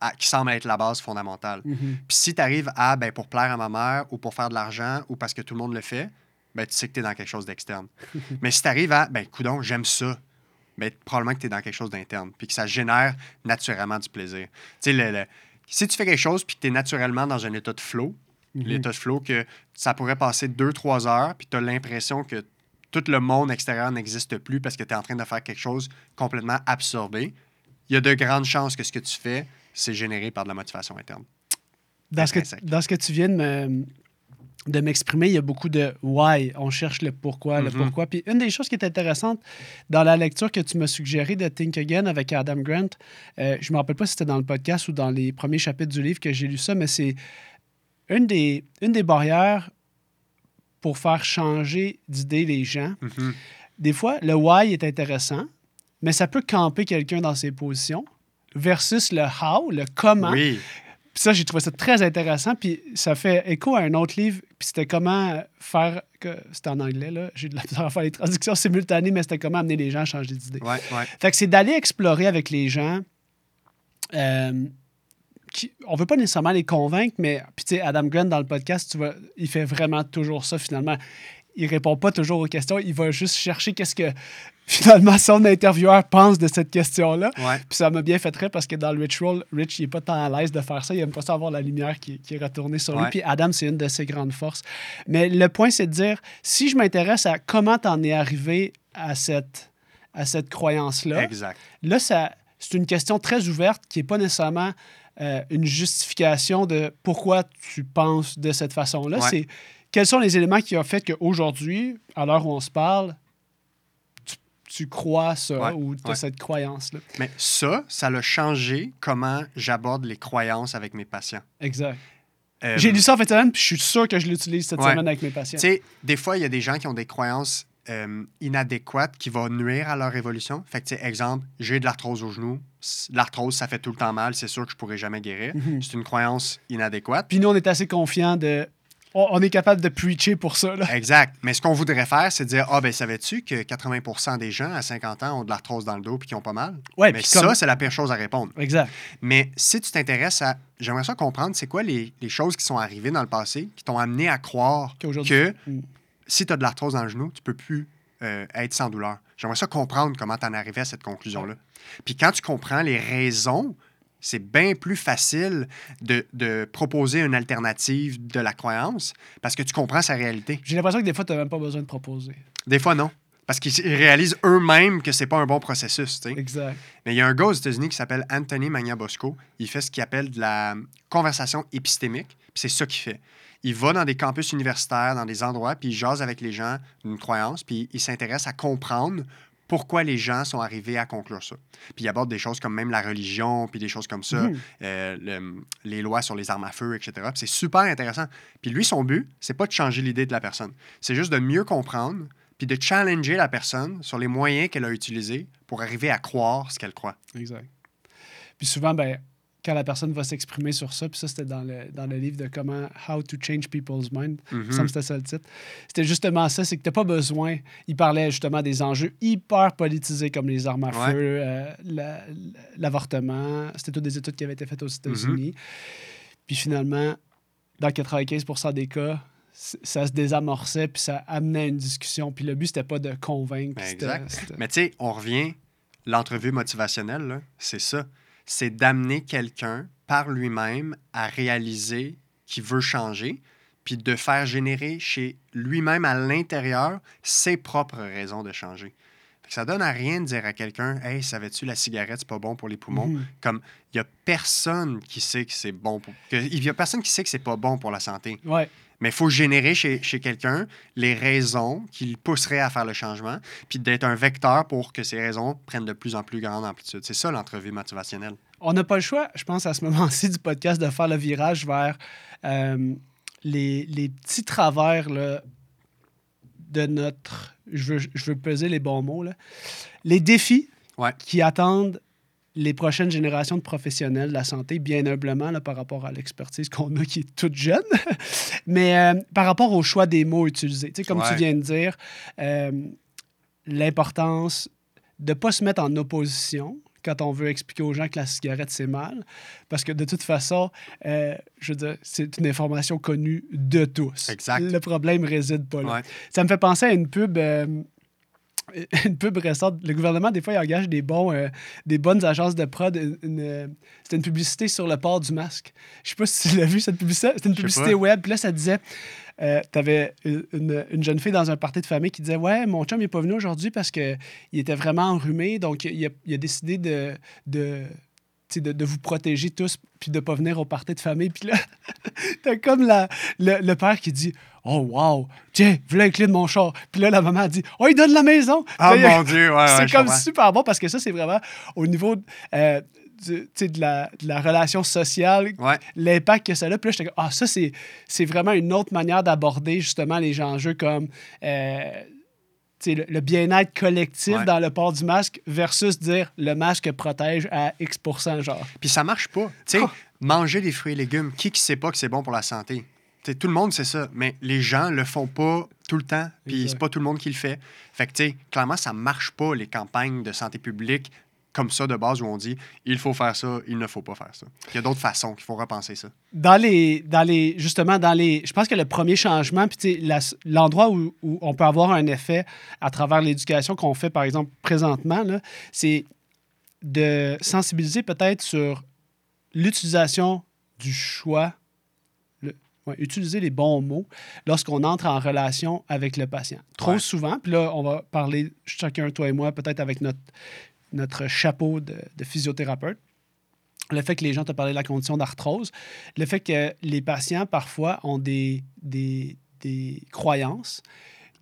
à- qui semble être la base fondamentale. mhm. Puis si tu arrives à, ben, pour plaire à ma mère ou pour faire de l'argent ou parce que tout le monde le fait, ben, tu sais que tu es dans quelque chose d'externe. Mais si tu arrives à, ben, coudon, j'aime ça, ben, probablement que tu es dans quelque chose d'interne, puis que ça génère naturellement du plaisir. Tu sais, le- le- si tu fais quelque chose puis que tu es naturellement dans un état de flow, Mhm. l'état de flow, que ça pourrait passer deux, trois heures, puis tu as l'impression que tout le monde extérieur n'existe plus parce que tu es en train de faire quelque chose complètement absorbé, il y a de grandes chances que ce que tu fais, c'est généré par de la motivation interne. Dans ce, que, intrinsèque. dans ce que tu viens de me- de m'exprimer, il y a beaucoup de why. On cherche le pourquoi, le Mhm. pourquoi. Puis une des choses qui est intéressante dans la lecture que tu m'as suggérée de Think Again avec Adam Grant, euh, je ne me rappelle pas si c'était dans le podcast ou dans les premiers chapitres du livre que j'ai lu ça, mais c'est une des, une des barrières pour faire changer d'idée les gens. Mhm. Des fois, le why est intéressant, mais ça peut camper quelqu'un dans ses positions versus le how, le comment. Oui, Puis ça, j'ai trouvé ça très intéressant. Puis ça fait écho à un autre livre. Puis c'était comment faire. que C'était en anglais, là. J'ai de la misère à faire les traductions simultanées, mais c'était comment amener les gens à changer d'idée. ouais, ouais. Fait que c'est d'aller explorer avec les gens. euh, qui, on veut pas nécessairement les convaincre, mais puis tu sais, Adam Grant dans le podcast, tu vois, il fait vraiment toujours ça finalement. Il répond pas toujours aux questions, il va juste chercher qu'est-ce que finalement son intervieweur pense de cette question-là. Ouais. Puis ça m'a bien fait très parce que dans le Rich Roll, Rich, il est pas tant à l'aise de faire ça. Il aime pas ça avoir la lumière qui, qui est retournée sur lui. Ouais. Puis Adam, c'est une de ses grandes forces. Mais le point, c'est de dire, si je m'intéresse à comment t'en es arrivé à cette, à cette croyance-là, là, ça, c'est une question très ouverte qui n'est pas nécessairement euh, une justification de pourquoi tu penses de cette façon-là. Ouais. C'est quels sont les éléments qui ont fait qu'aujourd'hui, à l'heure où on se parle, tu, crois ça Ouais, ou tu as ouais. cette croyance-là. Mais ça, ça a changé comment j'aborde les croyances avec mes patients. Exact. Euh, J'ai lu ça en fait puis je suis sûr que je l'utilise cette Ouais. semaine avec mes patients. Tu sais, des fois, il y a des gens qui ont des croyances euh, inadéquates qui vont nuire à leur évolution. Fait que, tu sais, exemple, j'ai de l'arthrose au genou. L'arthrose, ça fait tout le temps mal. C'est sûr que je pourrai jamais guérir. Mhm. C'est une croyance inadéquate. Puis nous, on est assez confiants de. On, on est capable de preacher pour ça. Là. Exact. Mais ce qu'on voudrait faire, c'est dire Ah, ben, savais-tu que 80% des gens à 50 ans ont de l'arthrose dans le dos puis qui ont pas mal? Ouais, Mais ça, comme- c'est la pire chose à répondre. Exact. Mais si tu t'intéresses à. J'aimerais ça comprendre, c'est quoi les, les choses qui sont arrivées dans le passé qui t'ont amené à croire que Mm. si tu as de l'arthrose dans le genou, tu peux plus euh, être sans douleur. J'aimerais ça comprendre comment tu en arrivé à cette conclusion-là. Puis quand tu comprends les raisons, c'est bien plus facile de, de proposer une alternative de la croyance parce que tu comprends sa réalité. J'ai l'impression que des fois, tu n'as même pas besoin de proposer. Des fois, non. Parce qu'ils ils réalisent eux-mêmes que c'est pas un bon processus. tu sais. Exact. Mais il y a un gars aux États-Unis qui s'appelle Anthony Magnabosco. Il fait ce qu'il appelle de la conversation épistémique. C'est ça qu'il fait. Il va dans des campus universitaires, dans des endroits, puis il jase avec les gens d'une croyance, puis il s'intéresse à comprendre pourquoi les gens sont arrivés à conclure ça. Puis il aborde des choses comme même la religion, puis des choses comme ça, Mhm. euh, le- les lois sur les armes à feu, etc. C'est super intéressant. Puis lui, son but, c'est pas de changer l'idée de la personne. C'est juste de mieux comprendre, puis de challenger la personne sur les moyens qu'elle a utilisés pour arriver à croire ce qu'elle croit. Exact. Puis souvent, ben, quand la personne va s'exprimer sur ça, puis ça, c'était dans le, dans le livre de comment How to Change People's Mind. Il me semble que c'était ça le titre. C'était justement ça, c'est que tu n'as pas besoin. Il parlait justement des enjeux hyper politisés comme les armes à Ouais. feu, euh, la- l'avortement. C'était toutes des études qui avaient été faites aux États-Unis. Puis finalement, dans 95 des cas, ça se désamorçait, puis ça amenait une discussion. Puis le but, c'était pas de convaincre. Ben, exact. Mais tu sais, on revient, l'entrevue motivationnelle, c'est ça. C'est d'amener quelqu'un par lui-même à réaliser qu'il veut changer, puis de faire générer chez lui-même à l'intérieur ses propres raisons de changer. Ça donne à rien de dire à quelqu'un Hey, savais-tu, la cigarette, c'est pas bon pour les poumons? Mhm. Comme il y a personne qui sait que c'est bon pour. que- Il y a personne qui sait que c'est pas bon pour la santé. Ouais. Mais il faut générer chez, chez quelqu'un les raisons qui le pousseraient à faire le changement, puis d'être un vecteur pour que ces raisons prennent de plus en plus grande amplitude. C'est ça l'entrevue motivationnelle. On n'a pas le choix, je pense, à ce moment-ci du podcast, de faire le virage vers euh, les, les petits travers là, de notre. Je veux, je veux peser les bons mots. Là. Les défis Ouais. qui attendent les prochaines générations de professionnels de la santé, bien humblement là, par rapport à l'expertise qu'on a qui est toute jeune, mais euh, par rapport au choix des mots utilisés. Tu sais, comme tu viens de dire, euh, l'importance de ne pas se mettre en opposition quand on veut expliquer aux gens que la cigarette, c'est mal. Parce que de toute façon, euh, je veux dire, c'est une information connue de tous. Exact. Le problème réside pas là. Ouais. Ça me fait penser à une pub. Une pub récente. Le gouvernement, des fois, il engage des, bons, euh, des bonnes agences de prod. Euh, C'était une publicité sur le port du masque. Je sais pas si tu l'as vu, cette publicité. C'était une publicité pas. web. Puis là, ça disait euh, t'avais une, une- une jeune fille dans un party de famille qui disait Ouais, mon chum, il n'est pas venu aujourd'hui parce qu'il était vraiment enrhumé. Donc, il a, il a décidé de. De, de vous protéger tous, puis de ne pas venir au party de famille. Puis là, t'as comme la, le, le père qui dit Oh, wow, tiens, voilà la clé de mon char. Puis là, la maman a dit Oh, il donne la maison. Ah a- mon Dieu, ouais, c'est comme super bon parce que ça, c'est vraiment au niveau euh, du- de, la, de la relation sociale, Ouais. l'impact que ça a. Puis là, j'étais comme, ah, ça, c'est, vraiment une autre manière d'aborder justement les enjeux comme euh, le, le bien-être collectif Ouais. dans le port du masque versus dire le masque protège à X genre. Puis ça marche pas. Tu sais, Oh. manger des fruits et légumes, qui ne sait pas que c'est bon pour la santé? Tout le monde sait ça, mais les gens le font pas tout le temps, puis c'est pas tout le monde qui le fait. Fait que, tu sais, clairement, ça marche pas, les campagnes de santé publique comme ça de base où on dit il faut faire ça, il ne faut pas faire ça. Il y a d'autres façons qu'il faut repenser ça. Dans les, dans les, justement, dans les, je pense que le premier changement, puis l'endroit où, où on peut avoir un effet à travers l'éducation qu'on fait, par exemple, présentement, c'est de sensibiliser peut-être sur l'utilisation du choix, le- ouais, utiliser les bons mots lorsqu'on entre en relation avec le patient. Trop Ouais. souvent, puis là, on va parler chacun, toi et moi, peut-être avec notre, notre chapeau de, de physiothérapeute. Le fait que les gens te parlé de la condition d'arthrose, le fait que les patients, parfois, ont des, des, des croyances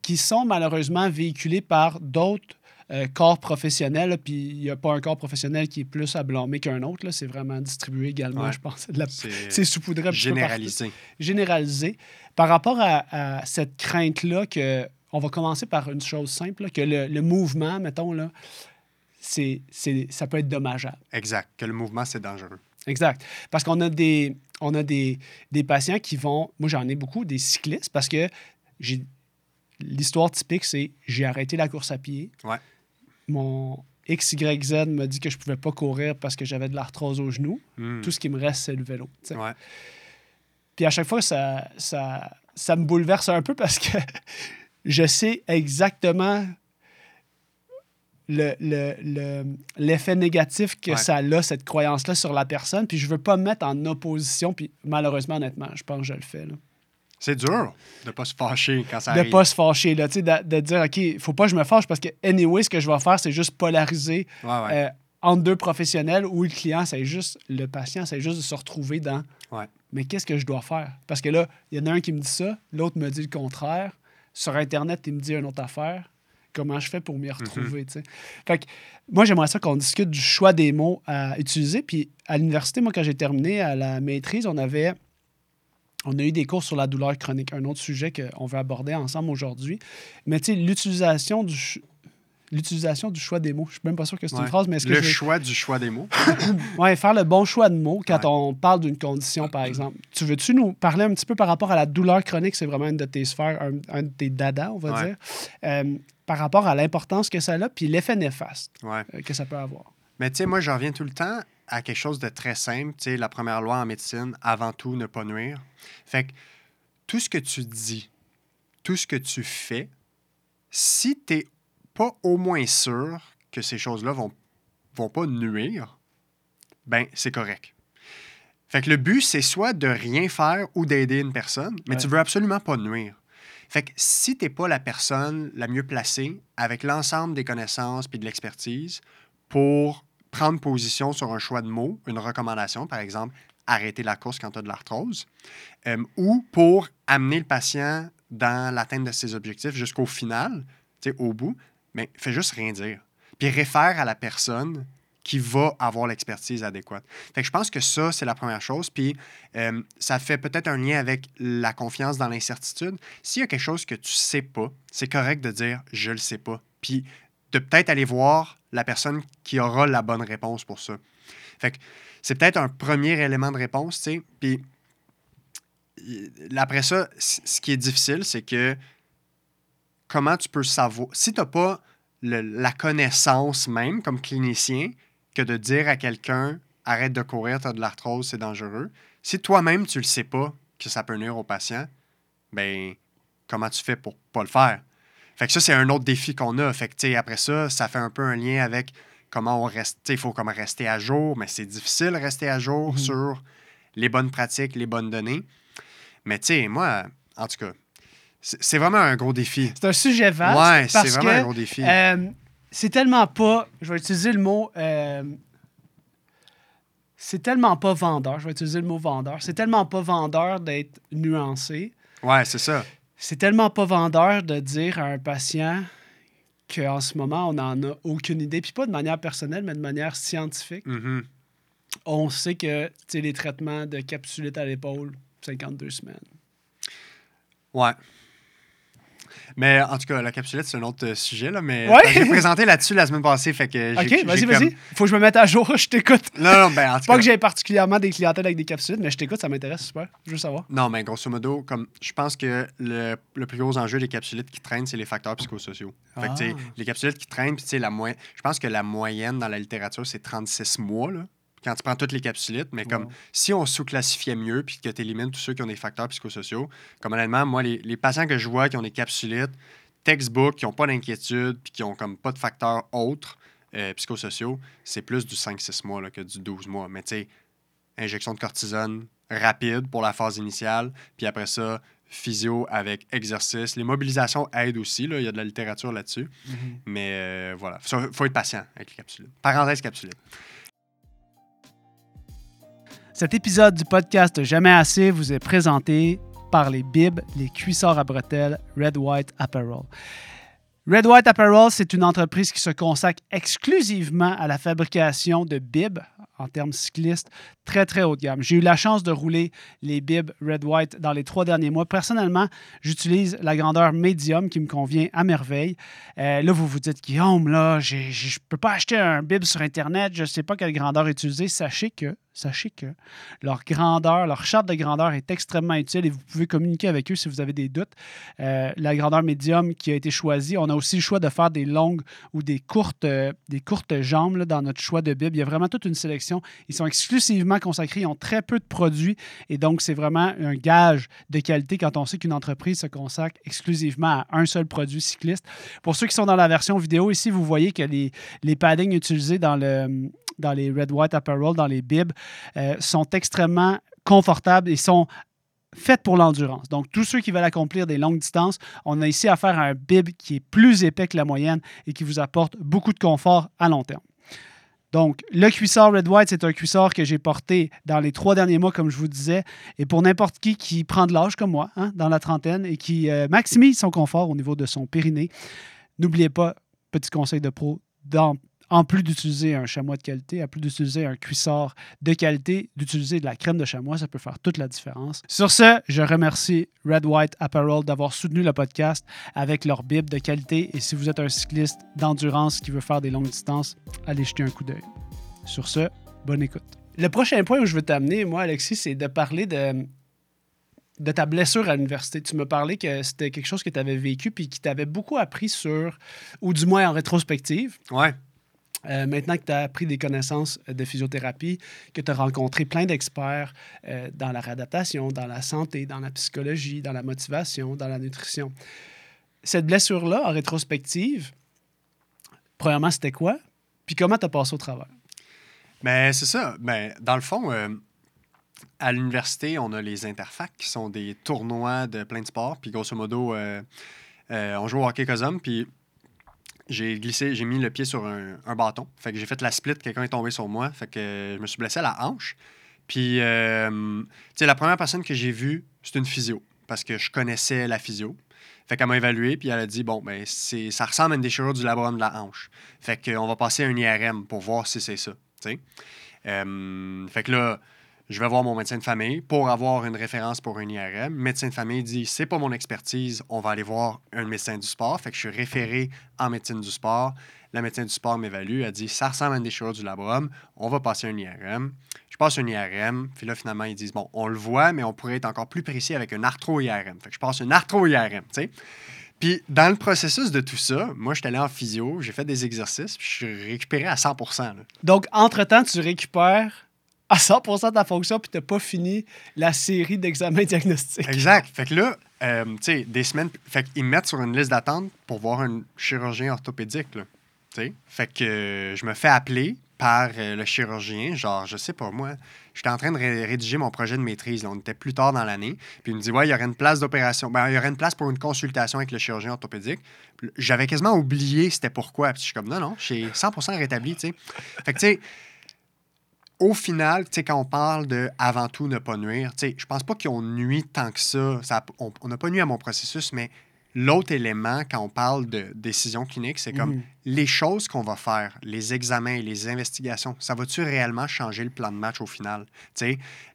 qui sont malheureusement véhiculées par d'autres euh, corps professionnels. Puis il n'y a pas un corps professionnel qui est plus à blâmer qu'un autre. C'est vraiment distribué également, Ouais. je pense. La- C'est saupoudré généralisé. généralisé par rapport à, à cette crainte-là que on va commencer par une chose simple, là, que le, le mouvement, mettons, là, c'est, c'est, ça peut être dommageable. Exact. Que le mouvement, c'est dangereux. Exact. Parce qu'on a des, on a des, des patients qui vont, moi j'en ai beaucoup, des cyclistes, parce que j'ai, l'histoire typique, c'est j'ai arrêté la course à pied. Ouais. Mon XYZ m'a dit que je pouvais pas courir parce que j'avais de l'arthrose au genou. Hmm. Tout ce qui me reste, c'est le vélo. Ouais. Puis à chaque fois, ça, ça, ça me bouleverse un peu parce que je sais exactement le- le- le- l'effet négatif que Ouais. ça a, cette croyance-là, sur la personne. Puis je veux pas me mettre en opposition. Puis malheureusement, honnêtement, je pense que je le fais. là. C'est dur de pas se fâcher quand ça De arrive. pas se fâcher, là, tu sais, de, de dire, OK, faut pas que je me fâche parce que, anyway, ce que je vais faire, c'est juste polariser Ouais, ouais. euh, entre deux professionnels où le client, c'est juste, le patient, c'est juste de se retrouver dans Ouais. mais qu'est-ce que je dois faire? Parce que là, il y en a un qui me dit ça, l'autre me dit le contraire. Sur Internet, il me dit une autre affaire. Comment je fais pour m'y retrouver? tu sais? Fait que moi, j'aimerais ça qu'on discute du choix des mots à utiliser. Puis à l'université, moi, quand j'ai terminé à la maîtrise, on avait. On a eu des cours sur la douleur chronique, un autre sujet qu'on veut aborder ensemble aujourd'hui. Mais tu sais, l'utilisation du, l'utilisation du choix des mots. Je suis même pas sûr que c'est une phrase, mais est-ce que le choix du choix des mots. Ouais, faire le bon choix de mots quand Ouais. on parle d'une condition, par exemple. Tu veux-tu nous parler un petit peu par rapport à la douleur chronique? C'est vraiment une de tes sphères, un, un de tes dadas, on va Ouais. dire. Euh, par rapport à l'importance que ça a, puis l'effet néfaste Ouais. euh, que ça peut avoir. Mais tu sais, moi, je reviens tout le temps à quelque chose de très simple. Tu sais, la première loi en médecine, avant tout, ne pas nuire. Fait que tout ce que tu dis, tout ce que tu fais, si tu n'es pas au moins sûr que ces choses-là vont, vont pas nuire, ben c'est correct. Fait que le but, c'est soit de rien faire ou d'aider une personne, mais Ouais. tu veux absolument pas nuire. Fait que si t'es pas la personne la mieux placée avec l'ensemble des connaissances puis de l'expertise pour prendre position sur un choix de mots, une recommandation, par exemple, arrêter la course quand tu as de l'arthrose, euh, ou pour amener le patient dans l'atteinte de ses objectifs jusqu'au final, au bout, mais fais juste rien dire. Puis réfère à la personne qui va avoir l'expertise adéquate. Fait que je pense que ça, c'est la première chose. Puis euh, ça fait peut-être un lien avec la confiance dans l'incertitude. S'il y a quelque chose que tu sais pas, c'est correct de dire je le sais pas. Puis de peut-être aller voir la personne qui aura la bonne réponse pour ça. Fait que c'est peut-être un premier élément de réponse, tu sais. Puis après ça, ce qui est difficile, c'est que comment tu peux savoir. Si tu n'as pas la connaissance même comme clinicien, que de dire à quelqu'un arrête de courir, tu as de l'arthrose, c'est dangereux. Si toi-même tu le sais pas que ça peut nuire au patient, ben comment tu fais pour pas le faire? Fait que ça, c'est un autre défi qu'on a. Fait que, tu sais, après ça, ça fait un peu un lien avec comment on reste. tu sais, Il faut comme rester à jour, mais c'est difficile de rester à jour Mhm. sur les bonnes pratiques, les bonnes données. Mais tu sais, moi, en tout cas, c'est vraiment un gros défi. C'est un sujet vaste. Ouais, c'est vraiment un gros défi. euh, c'est tellement pas. Je vais utiliser le mot. euh, c'est tellement pas vendeur. Je vais utiliser le mot vendeur. C'est tellement pas vendeur d'être nuancé. ouais, c'est ça. C'est tellement pas vendeur de dire à un patient qu'en ce moment, on n'en a aucune idée. Puis pas de manière personnelle, mais de manière scientifique. Mhm. On sait que les traitements de capsulite à l'épaule, 52 semaines. Ouais. Mais en tout cas, la capsulette, c'est un autre euh, sujet, là, mais Ouais. j'ai présenté là-dessus la semaine passée, fait que j'ai- Ok, vas-y, comme- vas-y. Faut que je me mette à jour, je t'écoute. Non, non, ben en tout Pas cas... que j'ai particulièrement des clientèles avec des capsules, mais je t'écoute, ça m'intéresse, super. Je veux savoir. Non, mais grosso modo, comme je pense que le, le plus gros enjeu des capsulites qui traînent, c'est les facteurs psychosociaux. Fait que, Ah. les capsulites qui traînent, puis tu sais, la moyenne, je pense que la moyenne dans la littérature, c'est 36 mois, là, quand tu prends toutes les capsulites. Mais comme Wow. si on sous-classifiait mieux, puis que tu élimines tous ceux qui ont des facteurs psychosociaux, comme honnêtement, moi, les, les patients que je vois qui ont des capsulites, textbook, qui n'ont pas d'inquiétude, puis qui ont comme pas de facteurs autres euh, psychosociaux, c'est plus du 5-6 mois là, que du 12 mois. Mais tu sais, injection de cortisone rapide pour la phase initiale, puis après ça, physio avec exercice. Les mobilisations aident aussi, là, il y a de la littérature là-dessus. Mais euh, voilà, il faut être patient avec les capsules. Parenthèse capsulite. Cet épisode du podcast Jamais assez vous est présenté par les bibs, les cuissards à bretelles Red White Apparel. Red White Apparel, c'est une entreprise qui se consacre exclusivement à la fabrication de bibs en termes cyclistes très très haut de gamme. J'ai eu la chance de rouler les bibs Red White dans les trois derniers mois. Personnellement, j'utilise la grandeur médium qui me convient à merveille. Euh, là, vous vous dites, Guillaume, là, je ne peux pas acheter un bib sur Internet, je ne sais pas quelle grandeur utiliser. Sachez que, sachez que leur grandeur, leur charte de grandeur est extrêmement utile et vous pouvez communiquer avec eux si vous avez des doutes. Euh, la grandeur médium qui a été choisie, on a aussi le choix de faire des longues ou des courtes, euh, des courtes jambes dans notre choix de bib. Il y a vraiment toute une sélection. Ils sont exclusivement consacrés, ils ont très peu de produits et donc c'est vraiment un gage de qualité quand on sait qu'une entreprise se consacre exclusivement à un seul produit cycliste. Pour ceux qui sont dans la version vidéo, ici, vous voyez que les, les paddings utilisés dans, le, dans les Red White Apparel, dans les bibs, euh, sont extrêmement confortables et sont faites pour l'endurance. Donc, tous ceux qui veulent accomplir des longues distances, on a ici affaire à un bib qui est plus épais que la moyenne et qui vous apporte beaucoup de confort à long terme. Donc, le cuissard Red White, c'est un cuissard que j'ai porté dans les trois derniers mois, comme je vous disais. Et pour n'importe qui qui prend de l'âge comme moi, hein, dans la trentaine, et qui euh, maximise son confort au niveau de son périnée, n'oubliez pas, petit conseil de pro, d'en- en plus d'utiliser un chamois de qualité, en plus d'utiliser un cuissard de qualité, d'utiliser de la crème de chamois, ça peut faire toute la différence. Sur ce, je remercie Red White Apparel d'avoir soutenu le podcast avec leur bib de qualité. Et si vous êtes un cycliste d'endurance qui veut faire des longues distances, allez jeter un coup d'œil. Sur ce, bonne écoute. Le prochain point où je veux t'amener, moi, Alexis, c'est de parler de, ta blessure à l'université. Tu me parlais que c'était quelque chose que tu avais vécu puis qui t'avait beaucoup appris sur, ou du moins en rétrospective. Ouais. Euh, maintenant que tu as pris des connaissances euh, de physiothérapie, que tu as rencontré plein d'experts euh, dans la réadaptation, dans la santé, dans la psychologie, dans la motivation, dans la nutrition. Cette blessure-là, en rétrospective, premièrement, c'était quoi? Puis comment tu as passé au travers? Mais c'est ça. Ben, dans le fond, à l'université, on a les interfacs, qui sont des tournois de plein de sports. Puis grosso modo, on joue au hockey cosum. Puis j'ai glissé, j'ai mis le pied sur un, bâton. Fait que j'ai fait la split, quelqu'un est tombé sur moi. Fait que je me suis blessé à la hanche. Puis, euh, tu sais, la première personne que j'ai vue, c'est une physio, parce que je connaissais la physio. Fait qu'elle m'a évalué, puis elle a dit bon, ben, c'est, ça ressemble à une déchirure du labrum de la hanche. Fait qu'on va passer à un IRM pour voir si c'est ça. sais. Euh, fait que là, je vais voir mon médecin de famille pour avoir une référence pour un IRM. Médecin de famille dit c'est pas mon expertise, on va aller voir un médecin du sport. Fait que je suis référé en médecine du sport. La médecin du sport m'évalue, elle dit ça ressemble à une déchirure du labrum, on va passer un IRM. Je passe un IRM, puis là finalement ils disent bon, on le voit, mais on pourrait être encore plus précis avec un arthro-IRM. Fait que je passe un arthro-IRM. Puis dans le processus de tout ça, moi je suis allé en physio, j'ai fait des exercices, puis je suis récupéré à 100 là. Donc, entre-temps, tu récupères à 100% de ta fonction, puis tu n'as pas fini la série d'examens diagnostiques. Exact. Fait que là, euh, tu sais, des semaines. Fait qu'ils me mettent sur une liste d'attente pour voir un chirurgien orthopédique, là. Tu sais. Fait que euh, je me fais appeler par euh, le chirurgien, genre, je sais pas moi, j'étais en train de ré- rédiger mon projet de maîtrise, là. on était plus tard dans l'année, puis il me dit, ouais, il y aurait une place d'opération, ben, il y aurait une place pour une consultation avec le chirurgien orthopédique. J'avais quasiment oublié c'était pourquoi, puis je suis comme, non, non, suis 100% rétabli, tu sais. Fait que, tu sais, au final, quand on parle de avant tout ne pas nuire, je pense pas qu'ils ont nuit tant que ça. Ça- on n'a pas nuit à mon processus, mais l'autre élément, quand on parle de décision clinique, c'est comme Mhm. les choses qu'on va faire, les examens, les investigations, ça va-tu réellement changer le plan de match au final?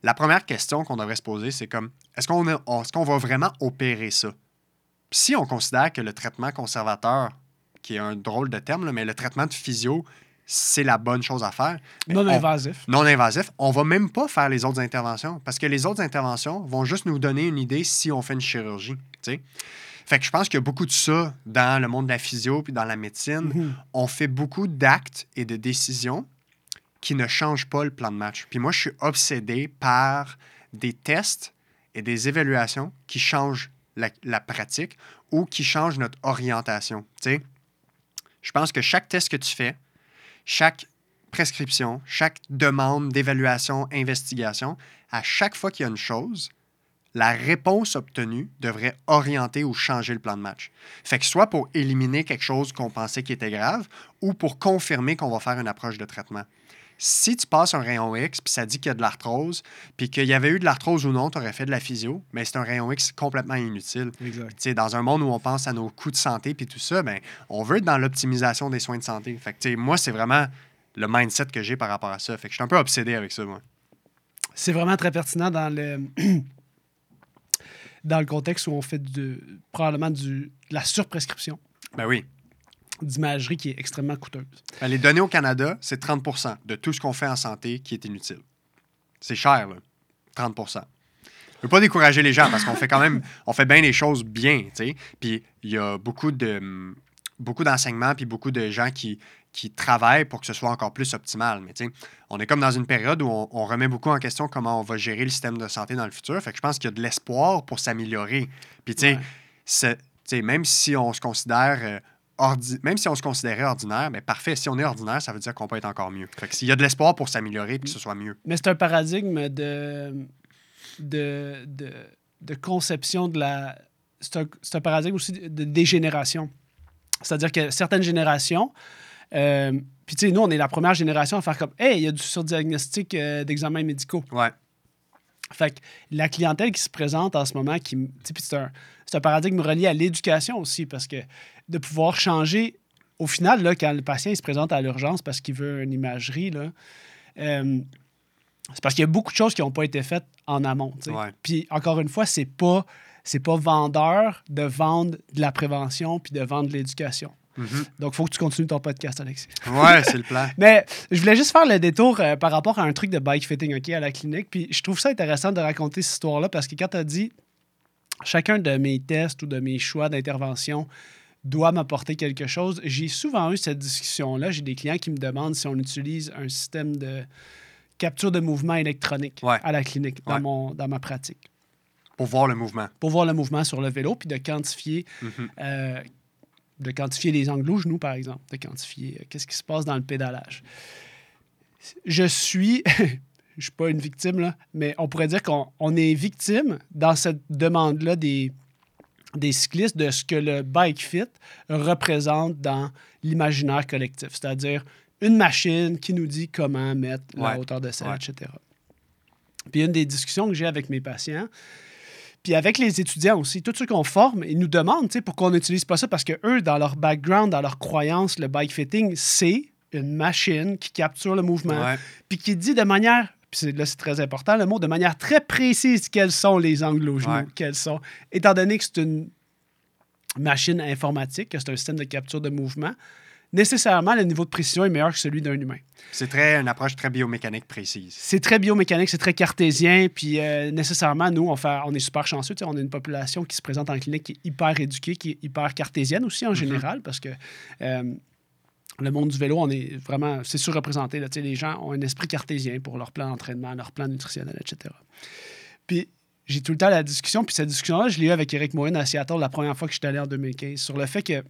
La première question qu'on devrait se poser, c'est comme est-ce qu'on est-ce qu'on va vraiment opérer ça? Si on considère que le traitement conservateur, qui est un drôle de terme, là, mais le traitement de physio, c'est la bonne chose à faire. mais Non on- invasif. non invasif, on va même pas faire les autres interventions parce que les autres interventions vont juste nous donner une idée si on fait une chirurgie. Fait que je pense qu'il y a beaucoup de ça dans le monde de la physio puis dans la médecine. Mhm. On fait beaucoup d'actes et de décisions qui ne changent pas le plan de match. Puis moi, je suis obsédé par des tests et des évaluations qui changent la, la pratique ou qui changent notre orientation. Je pense que chaque test que tu fais, chaque prescription, chaque demande d'évaluation, investigation, à chaque fois qu'il y a une chose, la réponse obtenue devrait orienter ou changer le plan de match. Fait que soit pour éliminer quelque chose qu'on pensait qui était grave ou pour confirmer qu'on va faire une approche de traitement. Si tu passes un rayon X, puis ça dit qu'il y a de l'arthrose, puis qu'il y avait eu de l'arthrose ou non, tu aurais fait de la physio, mais c'est un rayon X complètement inutile. Exact. Dans un monde où on pense à nos coûts de santé puis tout ça, ben, on veut être dans l'optimisation des soins de santé. Fait que, tu sais, moi, c'est vraiment le mindset que j'ai par rapport à ça. Fait que je suis un peu obsédé avec ça, moi. C'est vraiment très pertinent dans le dans le contexte où on fait de, probablement du, de la surprescription Ben oui. D'imagerie qui est extrêmement coûteuse. Ben, les données au Canada, c'est 30% de tout ce qu'on fait en santé qui est inutile. C'est cher, là. 30 Je ne veux pas décourager les gens parce qu'on fait quand même, on fait bien les choses bien, tu sais. Puis il y a beaucoup de beaucoup d'enseignements puis beaucoup de gens qui, qui travaillent pour que ce soit encore plus optimal. Mais tu sais, on est comme dans une période où on, on remet beaucoup en question comment on va gérer le système de santé dans le futur. Fait que je pense qu'il y a de l'espoir pour s'améliorer. Puis tu sais, Ouais. c'est- tu sais, même si on se considère euh, ordi- même si on se considérait ordinaire, mais parfait, si on est ordinaire, ça veut dire qu'on peut être encore mieux. Fait que s'il y a de l'espoir pour s'améliorer et que ce soit mieux. Mais c'est un paradigme de, de, de, de conception de la. C'est un, c'est un paradigme aussi de, dégénération. C'est-à-dire que certaines générations. euh, puis, tu sais, nous, on est la première génération à faire comme Hey, il y a du surdiagnostic euh, d'examens médicaux. Ouais. Fait que la clientèle qui se présente en ce moment, qui, tu sais, puis c'est un, c'est un paradigme relié à l'éducation aussi, parce que de pouvoir changer, au final, là, quand le patient il se présente à l'urgence parce qu'il veut une imagerie, là, euh, c'est parce qu'il y a beaucoup de choses qui n'ont pas été faites en amont. Ouais. Puis encore une fois, c'est pas c'est pas vendeur de vendre de la prévention puis de vendre de l'éducation. Mhm. Donc, il faut que tu continues ton podcast, Alexis. Ouais, c'est le plan. Mais je voulais juste faire le détour euh, par rapport à un truc de bike fitting ok, à la clinique. Puis je trouve ça intéressant de raconter cette histoire-là parce que quand tu as dit chacun de mes tests ou de mes choix d'intervention doit m'apporter quelque chose, j'ai souvent eu cette discussion-là. J'ai des clients qui me demandent si on utilise un système de capture de mouvement électronique Ouais. à la clinique dans, Ouais. mon, dans ma pratique Pour voir le mouvement. pour voir le mouvement sur le vélo puis de quantifier Mhm. euh, de quantifier les angles au genou, par exemple, de quantifier euh, qu'est-ce qui se passe dans le pédalage. Je suis, je suis pas une victime, là, mais on pourrait dire qu'on on est victime dans cette demande-là des, des cyclistes de ce que le bike fit représente dans l'imaginaire collectif, c'est-à-dire une machine qui nous dit comment mettre la hauteur de selle, Ouais. etc. Puis une des discussions que j'ai avec mes patients, puis avec les étudiants aussi, tous ceux qu'on forme, ils nous demandent pourquoi on n'utilise pas ça? Parce que eux, dans leur background, dans leur croyance, le bike fitting, c'est une machine qui capture le mouvement, puis qui dit de manière, puis là c'est très important le mot, de manière très précise quels sont les angles au genou, Ouais. quels sont, étant donné que c'est une machine informatique, que c'est un système de capture de mouvement, nécessairement le niveau de précision est meilleur que celui d'un humain. C'est très une approche très biomécanique précise. C'est très biomécanique, c'est très cartésien, puis euh, nécessairement, nous, on, fait, on est super chanceux. On a une population qui se présente en clinique qui est hyper éduquée, qui est hyper cartésienne aussi en général, parce que euh, le monde du vélo, on est vraiment, c'est surreprésenté. Là, les gens ont un esprit cartésien pour leur plan d'entraînement, leur plan nutritionnel, etc. Puis j'ai tout le temps la discussion, puis cette discussion-là, je l'ai eue avec Eric Morin à Seattle la première fois que je suis allé en 2015, sur le fait que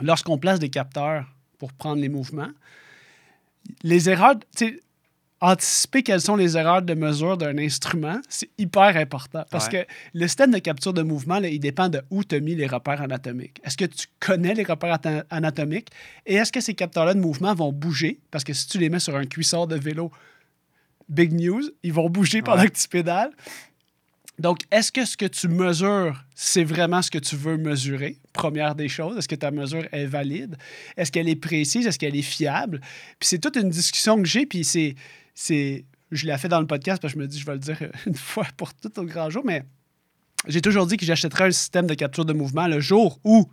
lorsqu'on place des capteurs pour prendre les mouvements, les erreurs, anticiper quelles sont les erreurs de mesure d'un instrument, c'est hyper important. Parce Ouais. que le système de capture de mouvement, là, il dépend de où tu as mis les repères anatomiques. Est-ce que tu connais les repères anatomiques? Et est-ce que ces capteurs-là de mouvement vont bouger? Parce que si tu les mets sur un cuissard de vélo, big news, ils vont bouger pendant Ouais. que tu pédales. Donc, est-ce que ce que tu mesures, c'est vraiment ce que tu veux mesurer? Première des choses, est-ce que ta mesure est valide? Est-ce qu'elle est précise? Est-ce qu'elle est fiable? Puis c'est toute une discussion que j'ai, puis c'est, c'est... Je l'ai fait dans le podcast parce que je me dis, je vais le dire une fois pour tout au grand jour, mais j'ai toujours dit que j'achèterais un système de capture de mouvement le jour où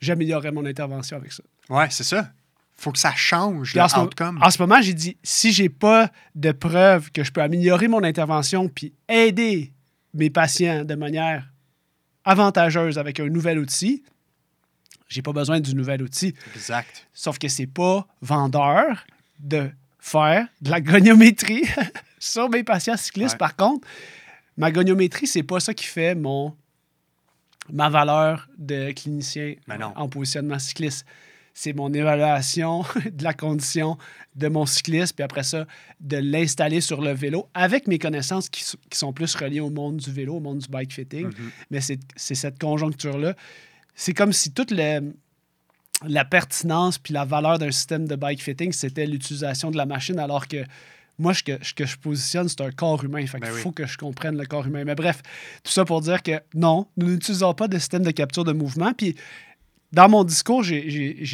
j'améliorerais mon intervention avec ça. Ouais, c'est ça. Faut que ça change Puis en, en ce moment, j'ai dit, si j'ai pas de preuves que je peux améliorer mon intervention puis aider mes patients de manière avantageuse avec un nouvel outil, j'ai pas besoin du nouvel outil. Exact. Sauf que c'est pas vendeur de faire de la goniométrie sur mes patients cyclistes. Ouais. Par contre, ma goniométrie, c'est pas ça qui fait mon ma valeur de clinicien Ben en positionnement cycliste. C'est mon évaluation de la condition de mon cycliste, puis après ça, de l'installer sur le vélo avec mes connaissances qui, qui sont plus reliées au monde du vélo, au monde du bike fitting. Mhm. Mais c'est c'est cette conjoncture-là. C'est comme si toute le- la pertinence puis la valeur d'un système de bike fitting, c'était l'utilisation de la machine, alors que moi, ce que, ce que je positionne, c'est un corps humain. Fait Ben oui. faut que je comprenne le corps humain. Mais bref, tout ça pour dire que non, nous n'utilisons pas de système de capture de mouvement. Puis dans mon discours, j'ai-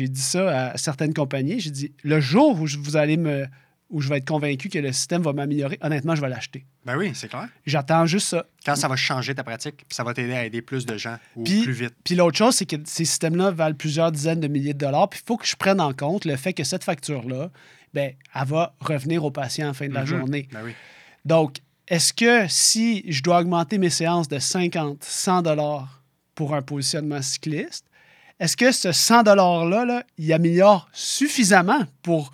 dit ça à certaines compagnies. J'ai dit, le jour où vous allez me où je vais être convaincu que le système va m'améliorer, honnêtement, je vais l'acheter. Ben oui, c'est clair. J'attends juste ça. Quand ça va changer ta pratique, puis ça va t'aider à aider plus de gens ou Puis- plus vite. Puis l'autre chose, c'est que ces systèmes-là valent plusieurs dizaines de milliers de dollars. Puis il faut que je prenne en compte le fait que cette facture-là, ben, elle va revenir au patient à la fin de la Mhm. journée. Ben oui. Donc, est-ce que si je dois augmenter mes séances de 50, 100 dollars pour un positionnement cycliste, est-ce que ce 100 $-là, là, il améliore suffisamment pour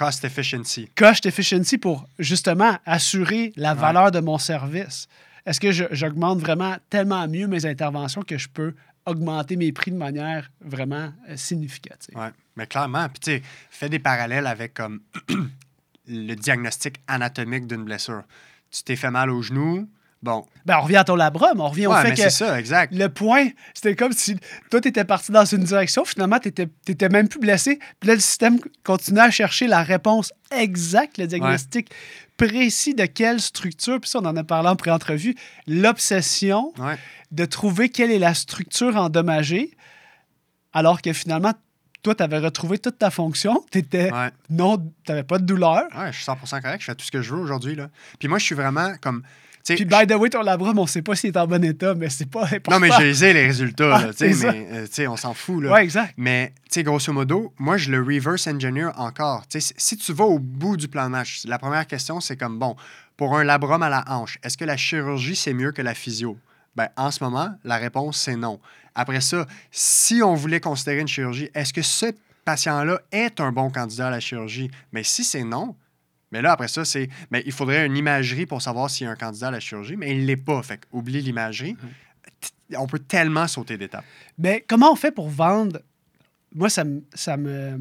Cost efficiency. cost efficiency pour justement assurer la Ouais. valeur de mon service? Est-ce que j'augmente vraiment tellement mieux mes interventions que je peux augmenter mes prix de manière vraiment euh, significative? Ouais. Mais clairement, puis tu sais, fais des parallèles avec comme le diagnostic anatomique d'une blessure. Tu t'es fait mal au genou, bon. Ben, on revient à ton labrum, on revient au fait mais que c'est ça, exact. le point, c'était comme si toi, tu étais parti dans une direction, finalement, tu n'étais même plus blessé. Puis là, le système continuait à chercher la réponse exacte, le diagnostic précis de quelle structure. Puis ça, on en a parlé en pré-entrevue. L'obsession Ouais. de trouver quelle est la structure endommagée, alors que finalement, toi, tu avais retrouvé toute ta fonction. Tu Ouais. non, tu n'avais pas de douleur. Ouais, je suis 100% correct. Je fais tout ce que je veux aujourd'hui. là. Puis moi, je suis vraiment comme. Puis, by the way, ton labrum, on ne sait pas s'il est en bon état, mais c'est pas important. Non, mais j'ai les les résultats, Ah, là, mais euh, on s'en fout. Là. Ouais, exact. Mais, tu sais, grosso modo, moi, je le reverse engineer encore. Tu sais, si si tu vas au bout du plan de match, la première question, c'est comme, bon, pour un labrum à la hanche, est-ce que la chirurgie, c'est mieux que la physio? Ben, en ce moment, la réponse, c'est non. Après ça, si on voulait considérer une chirurgie, est-ce que ce patient-là est un bon candidat à la chirurgie? Mais si c'est non, mais là, après ça, c'est. Mais il faudrait une imagerie pour savoir s'il y a un candidat à la chirurgie, mais il ne l'est pas. Fait oublie l'imagerie. T- On peut tellement sauter d'étapes. Mais comment on fait pour vendre? Moi, ça me, ça me,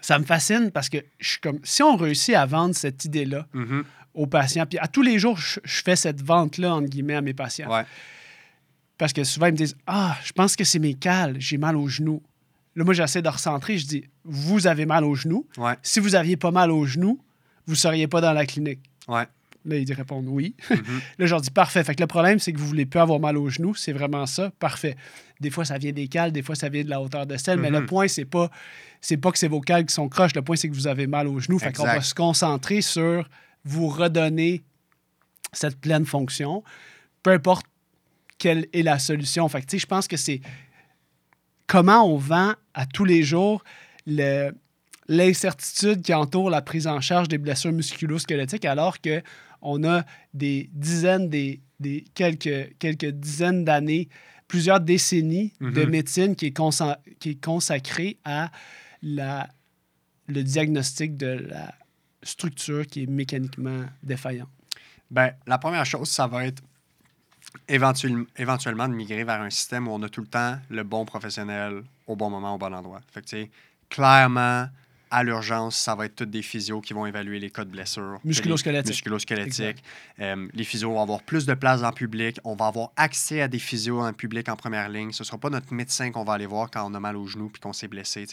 ça me fascine parce que je suis comme, si on réussit à vendre cette idée-là Mhm. aux patients, puis à tous les jours, je, je fais cette vente-là, entre guillemets, à mes patients. Ouais. Parce que souvent, ils me disent Ah, je pense que c'est mes cales, j'ai mal aux genoux. Là, moi, j'essaie de recentrer. Je dis Vous avez mal aux genoux. Ouais. Si vous aviez pas mal aux genoux, vous ne seriez pas dans la clinique. Ouais. Là, ils répondent oui. Mhm. Là, je leur dis parfait. Fait que le problème, c'est que vous voulez plus avoir mal aux genoux. C'est vraiment ça. Parfait. Des fois, ça vient des cales, des fois, ça vient de la hauteur de selle. Mais le Mhm. point, c'est pas, c'est pas que c'est vos cales qui sont croches. Le point, c'est que vous avez mal aux genoux. Fait qu'on va se concentrer sur vous redonner cette pleine fonction. Peu importe quelle est la solution. Fait que, je pense que c'est comment on vend à tous les jours le- l'incertitude qui entoure la prise en charge des blessures musculo-squelettiques alors que on a des dizaines, des, des quelques, quelques dizaines d'années, plusieurs décennies de Mhm. médecine qui est, consa- qui est consacrée à la, le diagnostic de la structure qui est mécaniquement défaillante. Ben, la première chose, ça va être éventuellement, de migrer vers un système où on a tout le temps le bon professionnel au bon moment, au bon endroit. Fait que, clairement, à l'urgence, ça va être toutes des physios qui vont évaluer les cas de blessures. Musculo-squelettiques. Musculo-squelettiques. Euh, les physios vont avoir plus de place le public. On va avoir accès à des physios en public en première ligne. Ce ne sera pas notre médecin qu'on va aller voir quand on a mal au genou puis qu'on s'est blessé.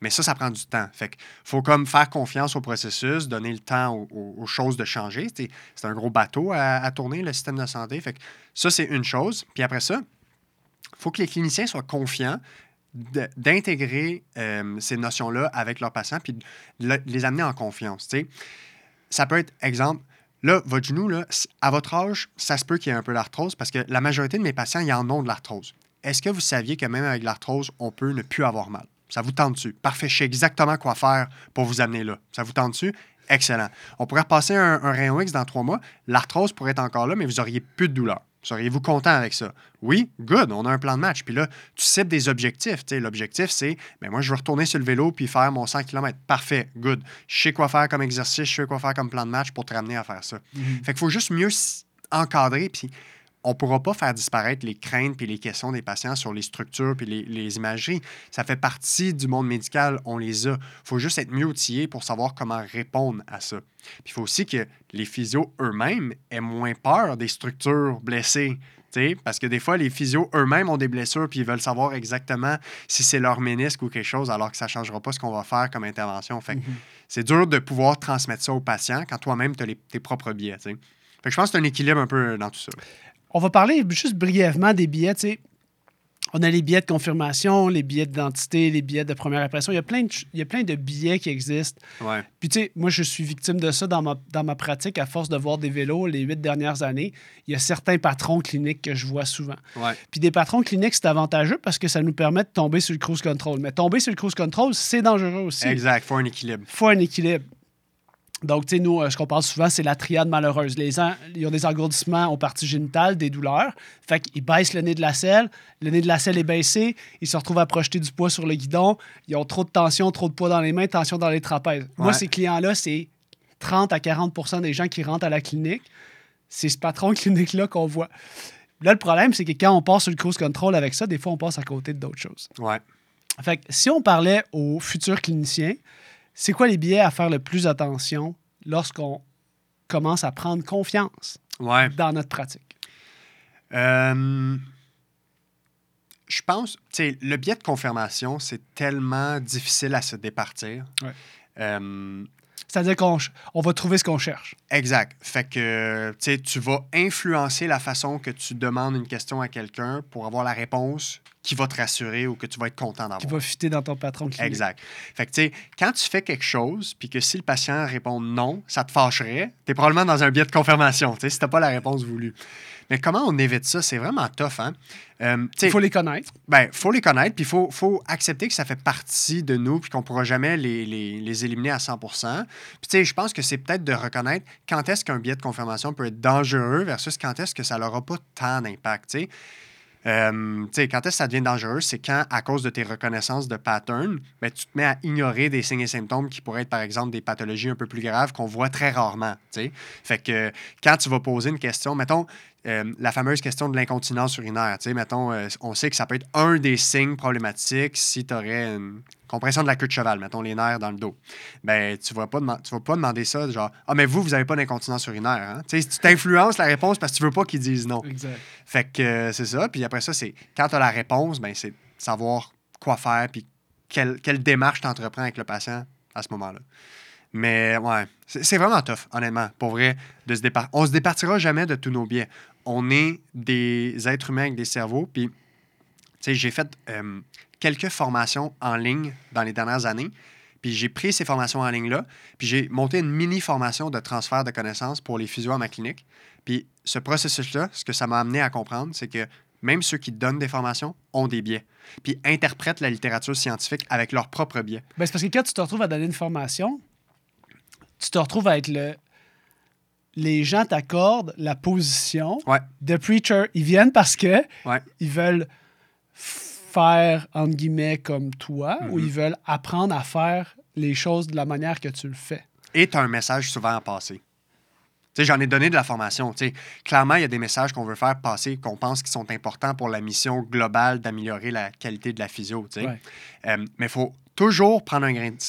Mais ça, ça prend du temps. Fait que faut comme faire confiance au processus, donner le temps aux, aux- aux choses de changer. C'est un gros bateau à, à tourner, le système de santé. Fait que ça, c'est une chose. Puis après ça, il faut que les cliniciens soient confiants d'intégrer euh, ces notions-là avec leurs patients puis de le- les amener en confiance. Ça peut être, exemple, là, votre genou, là, à votre âge, ça se peut qu'il y ait un peu d'arthrose parce que la majorité de mes patients, ils en ont de l'arthrose. Est-ce que vous saviez que même avec l'arthrose, on peut ne plus avoir mal? Ça vous tente dessus? Parfait, je sais exactement quoi faire pour vous amener là. Ça vous tente dessus? Excellent. On pourrait repasser un, un rayon X dans trois mois. L'arthrose pourrait être encore là, mais vous auriez plus de douleur. Seriez-vous content avec ça? Oui, good, on a un plan de match. Puis là, tu cibles des objectifs. L'objectif, c'est, ben moi, je veux retourner sur le vélo puis faire mon 100 km. Parfait, good. Je sais quoi faire comme exercice, je sais quoi faire comme plan de match pour te ramener à faire ça. Fait qu'il faut juste mieux encadrer, puis on ne pourra pas faire disparaître les craintes puis les questions des patients sur les structures puis les, les imageries. Ça fait partie du monde médical, on les a. Il faut juste être mieux outillé pour savoir comment répondre à ça. Puis il faut aussi que les physios eux-mêmes aient moins peur des structures blessées. Parce que des fois, les physios eux-mêmes ont des blessures puis ils veulent savoir exactement si c'est leur ménisque ou quelque chose, alors que ça ne changera pas ce qu'on va faire comme intervention. Fait que c'est dur de pouvoir transmettre ça aux patients quand toi-même tu as tes propres biais. Fait que je pense que c'est un équilibre un peu dans tout ça. On va parler juste brièvement des billets. tu sais. On a les billets de confirmation, les billets d'identité, les billets de première impression. Il y a plein de, ch- il y a plein de billets qui existent. Ouais. Puis, tu sais, moi, je suis victime de ça dans ma, dans ma pratique à force de voir des vélos les huit dernières années. Il y a certains patrons cliniques que je vois souvent. Ouais. Puis, des patrons cliniques, c'est avantageux parce que ça nous permet de tomber sur le cruise control. Mais tomber sur le cruise control, c'est dangereux aussi. Exact. faut un équilibre. faut un équilibre. Donc, tu sais, nous, euh, ce qu'on parle souvent, c'est la triade malheureuse. Les gens, ils ont des engourdissements aux parties génitales, des douleurs. Fait qu'ils baissent le nez de la selle. Le nez de la selle est baissé. Ils se retrouvent à projeter du poids sur le guidon. Ils ont trop de tension, trop de poids dans les mains, tension dans les trapèzes. Moi, ces clients-là, c'est 30 à 40% des gens qui rentrent à la clinique. C'est ce patron clinique-là qu'on voit. Là, le problème, c'est que quand on passe sur le cruise control avec ça, des fois, on passe à côté d'autres choses. Ouais. Fait que si on parlait aux futurs cliniciens, c'est quoi les biais à faire le plus attention lorsqu'on commence à prendre confiance Ouais. dans notre pratique? Euh, je pense, tu sais, le biais de confirmation, c'est tellement difficile à se départir. Ouais. Euh, C'est-à-dire qu'on on va trouver ce qu'on cherche. Exact. Fait que tu sais, tu vas influencer la façon que tu demandes une question à quelqu'un pour avoir la réponse qui va te rassurer ou que tu vas être content d'avoir. qui va fitter dans ton patron clinique. Exact. Fait que, tu sais, quand tu fais quelque chose, puis que si le patient répond non, ça te fâcherait, tu es probablement dans un biais de confirmation, tu sais, si tu pas la réponse voulue. Mais comment on évite ça? C'est vraiment tough, hein? Euh, Il faut les connaître. ben, faut les connaître, puis il faut, faut accepter que ça fait partie de nous, puis qu'on ne pourra jamais les, les- les éliminer à 100% Puis, tu sais, je pense que c'est peut-être de reconnaître quand est-ce qu'un biais de confirmation peut être dangereux versus quand est-ce que ça n'aura pas tant d'impact, tu sais. Euh, quand est-ce que ça devient dangereux, c'est quand, à cause de tes reconnaissances de pattern, ben, tu te mets à ignorer des signes et symptômes qui pourraient être, par exemple, des pathologies un peu plus graves qu'on voit très rarement. tu sais. Fait que quand tu vas poser une question, mettons, euh, la fameuse question de l'incontinence urinaire. Tu sais, mettons, euh, on sait que ça peut être un des signes problématiques si tu aurais une compression de la queue de cheval, mettons les nerfs dans le dos. Ben, tu vas pas, tu vas pas demander ça, genre, ah, mais vous, vous avez pas d'incontinence urinaire. Hein? Tu sais, tu t'influences la réponse parce que tu veux pas qu'ils disent non. Exact. Fait que euh, c'est ça. Puis après ça, c'est quand tu as la réponse, ben, c'est savoir quoi faire puis quelle, quelle démarche tu entreprends avec le patient à ce moment-là. Mais ouais, c'est vraiment tough, honnêtement, pour vrai. De se dépar- On se départira jamais de tous nos biais. On est des êtres humains avec des cerveaux. Puis, tu sais, j'ai fait euh, quelques formations en ligne dans les dernières années. Puis j'ai pris ces formations en ligne-là. Puis j'ai monté une mini-formation de transfert de connaissances pour les physios à ma clinique. Puis ce processus-là, ce que ça m'a amené à comprendre, c'est que même ceux qui donnent des formations ont des biais. Puis interprètent la littérature scientifique avec leurs propres biais. Ben, c'est parce que quand tu te retrouves à donner une formation, tu te retrouves à être le. Les gens t'accordent la position Ouais. de preacher. Ils viennent parce que Ouais. ils veulent faire, entre guillemets, comme toi, ou Mhm. ils veulent apprendre à faire les choses de la manière que tu le fais. Et tu as un message souvent à passer. J'en ai donné de la formation. Clairement, il y a des messages qu'on veut faire passer, qu'on pense qui sont importants pour la mission globale d'améliorer la qualité de la physio. Ouais. Euh, mais il faut toujours prendre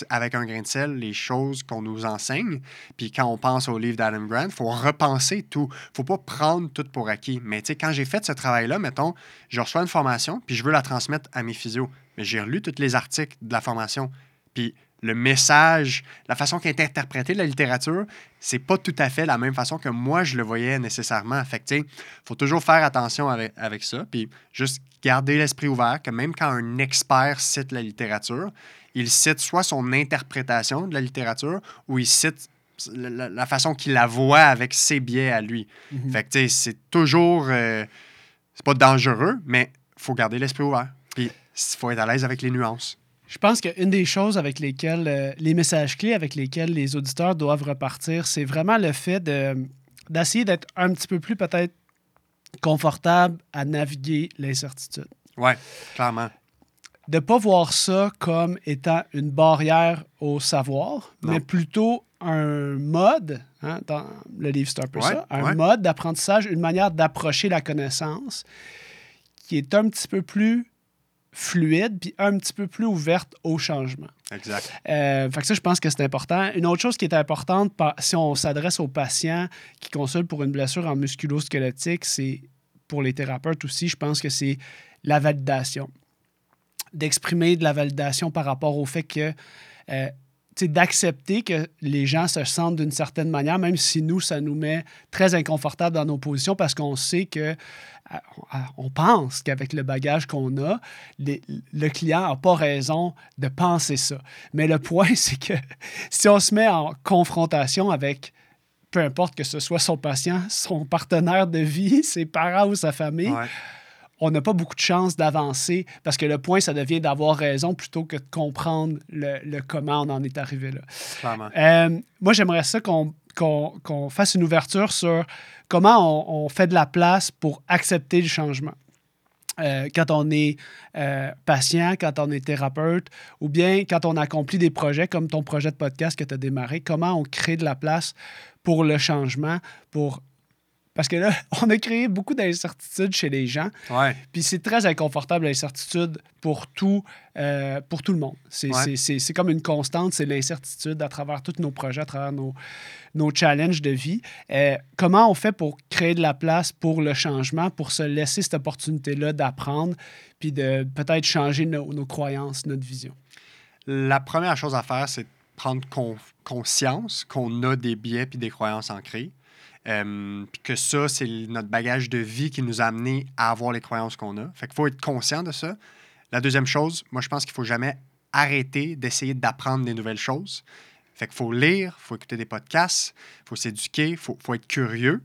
avec un grain de sel les choses qu'on nous enseigne. Puis quand on pense au livre d'Adam Grant, il faut repenser tout. faut pas prendre tout pour acquis. Mais tu sais, quand j'ai fait ce travail-là, mettons, je reçois une formation, puis je veux la transmettre à mes physios. Mais j'ai relu tous les articles de la formation. Puis le message, la façon qui est interprétée la littérature, c'est pas tout à fait la même façon que moi je le voyais nécessairement. Fait que, faut toujours faire attention avec, avec ça, puis juste garder l'esprit ouvert que même quand un expert cite la littérature, il cite soit son interprétation de la littérature ou il cite la, la- la façon qu'il la voit avec ses biais à lui. Mhm. Fait que, c'est toujours. euh, c'est pas dangereux, mais faut garder l'esprit ouvert. Puis, il faut être à l'aise avec les nuances. Je pense qu'une des choses avec lesquelles, euh, les messages clés avec lesquels les auditeurs doivent repartir, c'est vraiment le fait de- d'essayer d'être un petit peu plus peut-être confortable à naviguer l'incertitude. Ouais, clairement. De ne pas voir ça comme étant une barrière au savoir, Non. mais plutôt un mode, hein, dans le livre c'est un peu Ouais, ça, un ouais. mode d'apprentissage, une manière d'approcher la connaissance qui est un petit peu plus fluide puis un petit peu plus ouverte au changement. Exact. Euh, fait que ça, je pense que c'est important. Une autre chose qui est importante, si on s'adresse aux patients qui consultent pour une blessure en musculo-squelettique, c'est pour les thérapeutes aussi, je pense que c'est la validation. D'exprimer de la validation par rapport au fait que, euh, tu sais, d'accepter que les gens se sentent d'une certaine manière, même si nous, ça nous met très inconfortable dans nos positions parce qu'on sait que, on pense qu'avec le bagage qu'on a, les- le client n'a pas raison de penser ça. Mais le point, c'est que si on se met en confrontation avec peu importe que ce soit son patient, son partenaire de vie, ses parents ou sa famille, Ouais. on n'a pas beaucoup de chances d'avancer parce que le point, ça devient d'avoir raison plutôt que de comprendre le, le comment on en est arrivé là. Euh, moi, j'aimerais ça qu'on qu'on- fasse une ouverture sur comment on, on fait de la place pour accepter le changement. Euh, quand on est euh, patient, quand on est thérapeute, ou bien quand on accomplit des projets comme ton projet de podcast que tu as démarré, comment on crée de la place pour le changement, pour... Parce que là, on a créé beaucoup d'incertitudes chez les gens. Ouais. Puis c'est très inconfortable l'incertitude pour tout, euh, pour tout le monde. C'est Ouais. c'est- c'est- c'est comme une constante, c'est l'incertitude à travers tous nos projets, à travers nos, nos challenges de vie. Euh, comment on fait pour créer de la place pour le changement, pour se laisser cette opportunité-là d'apprendre, puis de peut-être changer nos, nos croyances, notre vision? La première chose à faire, c'est prendre con- conscience qu'on a des biais puis des croyances ancrées. Euh, puis que ça, c'est notre bagage de vie qui nous a amené à avoir les croyances qu'on a. Fait qu'il faut être conscient de ça. La deuxième chose, moi, je pense qu'il faut jamais arrêter d'essayer d'apprendre des nouvelles choses. Fait qu'il faut lire, il faut écouter des podcasts, il faut s'éduquer, il faut, faut être curieux.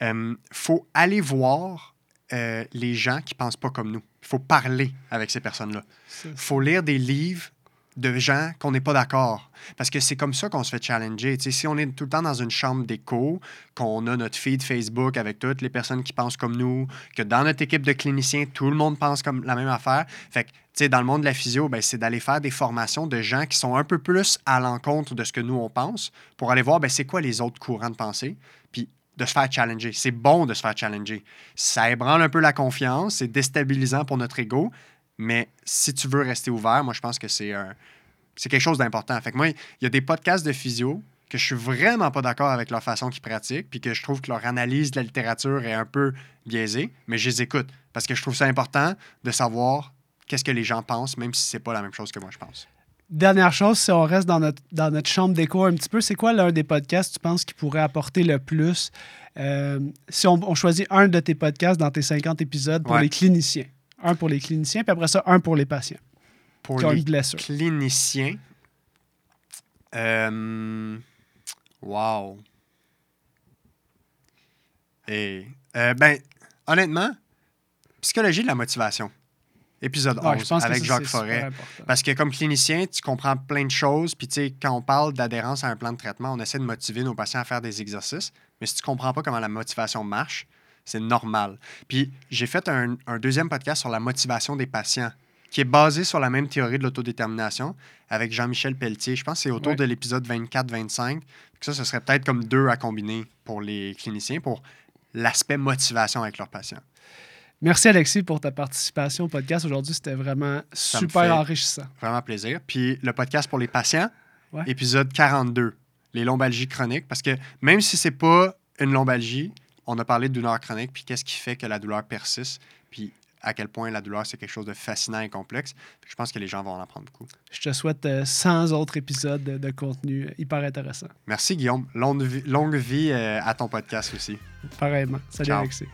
Il faut aller voir euh, les gens qui pensent pas comme nous. Il faut parler avec ces personnes-là. Il faut lire des livres de gens qu'on n'est pas d'accord. Parce que c'est comme ça qu'on se fait challenger. Tu sais, si on est tout le temps dans une chambre d'écho, qu'on a notre feed Facebook avec toutes les personnes qui pensent comme nous, que dans notre équipe de cliniciens, tout le monde pense comme la même affaire. Fait que, dans le monde de la physio, ben, c'est d'aller faire des formations de gens qui sont un peu plus à l'encontre de ce que nous, on pense pour aller voir, ben, c'est quoi les autres courants de pensée. Puis de se faire challenger. C'est bon de se faire challenger. Ça ébranle un peu la confiance, c'est déstabilisant pour notre ego, mais si tu veux rester ouvert, moi, je pense que c'est un, c'est quelque chose d'important. Fait que moi, il y a des podcasts de physio que je suis vraiment pas d'accord avec leur façon qu'ils pratiquent, puis que je trouve que leur analyse de la littérature est un peu biaisée, mais je les écoute parce que je trouve ça important de savoir qu'est-ce que les gens pensent, même si c'est pas la même chose que moi je pense. Dernière chose, si on reste dans notre, dans notre chambre d'écho un petit peu, c'est quoi l'un des podcasts tu penses qui pourrait apporter le plus euh, si on, choisit un de tes podcasts dans tes 50 épisodes pour les cliniciens? Un pour les cliniciens, puis après ça, un pour les patients. Pour les cliniciens, euh, wow. Et, euh, ben, honnêtement, psychologie de la motivation épisode 11 avec Jacques Forêt. Parce que comme clinicien, tu comprends plein de choses. Puis, tu sais, quand on parle d'adhérence à un plan de traitement, on essaie de motiver nos patients à faire des exercices. Mais si tu comprends pas comment la motivation marche, c'est normal. Puis, j'ai fait un, deuxième podcast sur la motivation des patients qui est basé sur la même théorie de l'autodétermination avec Jean-Michel Pelletier. Je pense que c'est autour de l'épisode 24-25. Ça, ce serait peut-être comme deux à combiner pour les cliniciens pour l'aspect motivation avec leurs patients. Merci Alexis pour ta participation au podcast aujourd'hui. C'était vraiment super enrichissant. Vraiment plaisir. Puis le podcast pour les patients, épisode 42, les lombalgies chroniques. Parce que même si c'est pas une lombalgie, on a parlé de douleur chronique, puis qu'est-ce qui fait que la douleur persiste, puis à quel point la douleur, c'est quelque chose de fascinant et complexe. Je pense que les gens vont en apprendre beaucoup. Je te souhaite 100 euh, autres épisodes de, contenu hyper intéressant. Merci, Guillaume. Longue vie, longue vie euh, à ton podcast aussi. Pareillement. Salut, Alexis.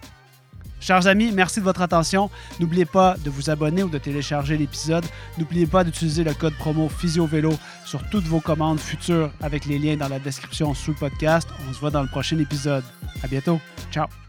Chers amis, merci de votre attention. N'oubliez pas de vous abonner ou de télécharger l'épisode. N'oubliez pas d'utiliser le code promo PhysioVélo sur toutes vos commandes futures avec les liens dans la description sous le podcast. On se voit dans le prochain épisode. À bientôt. Ciao.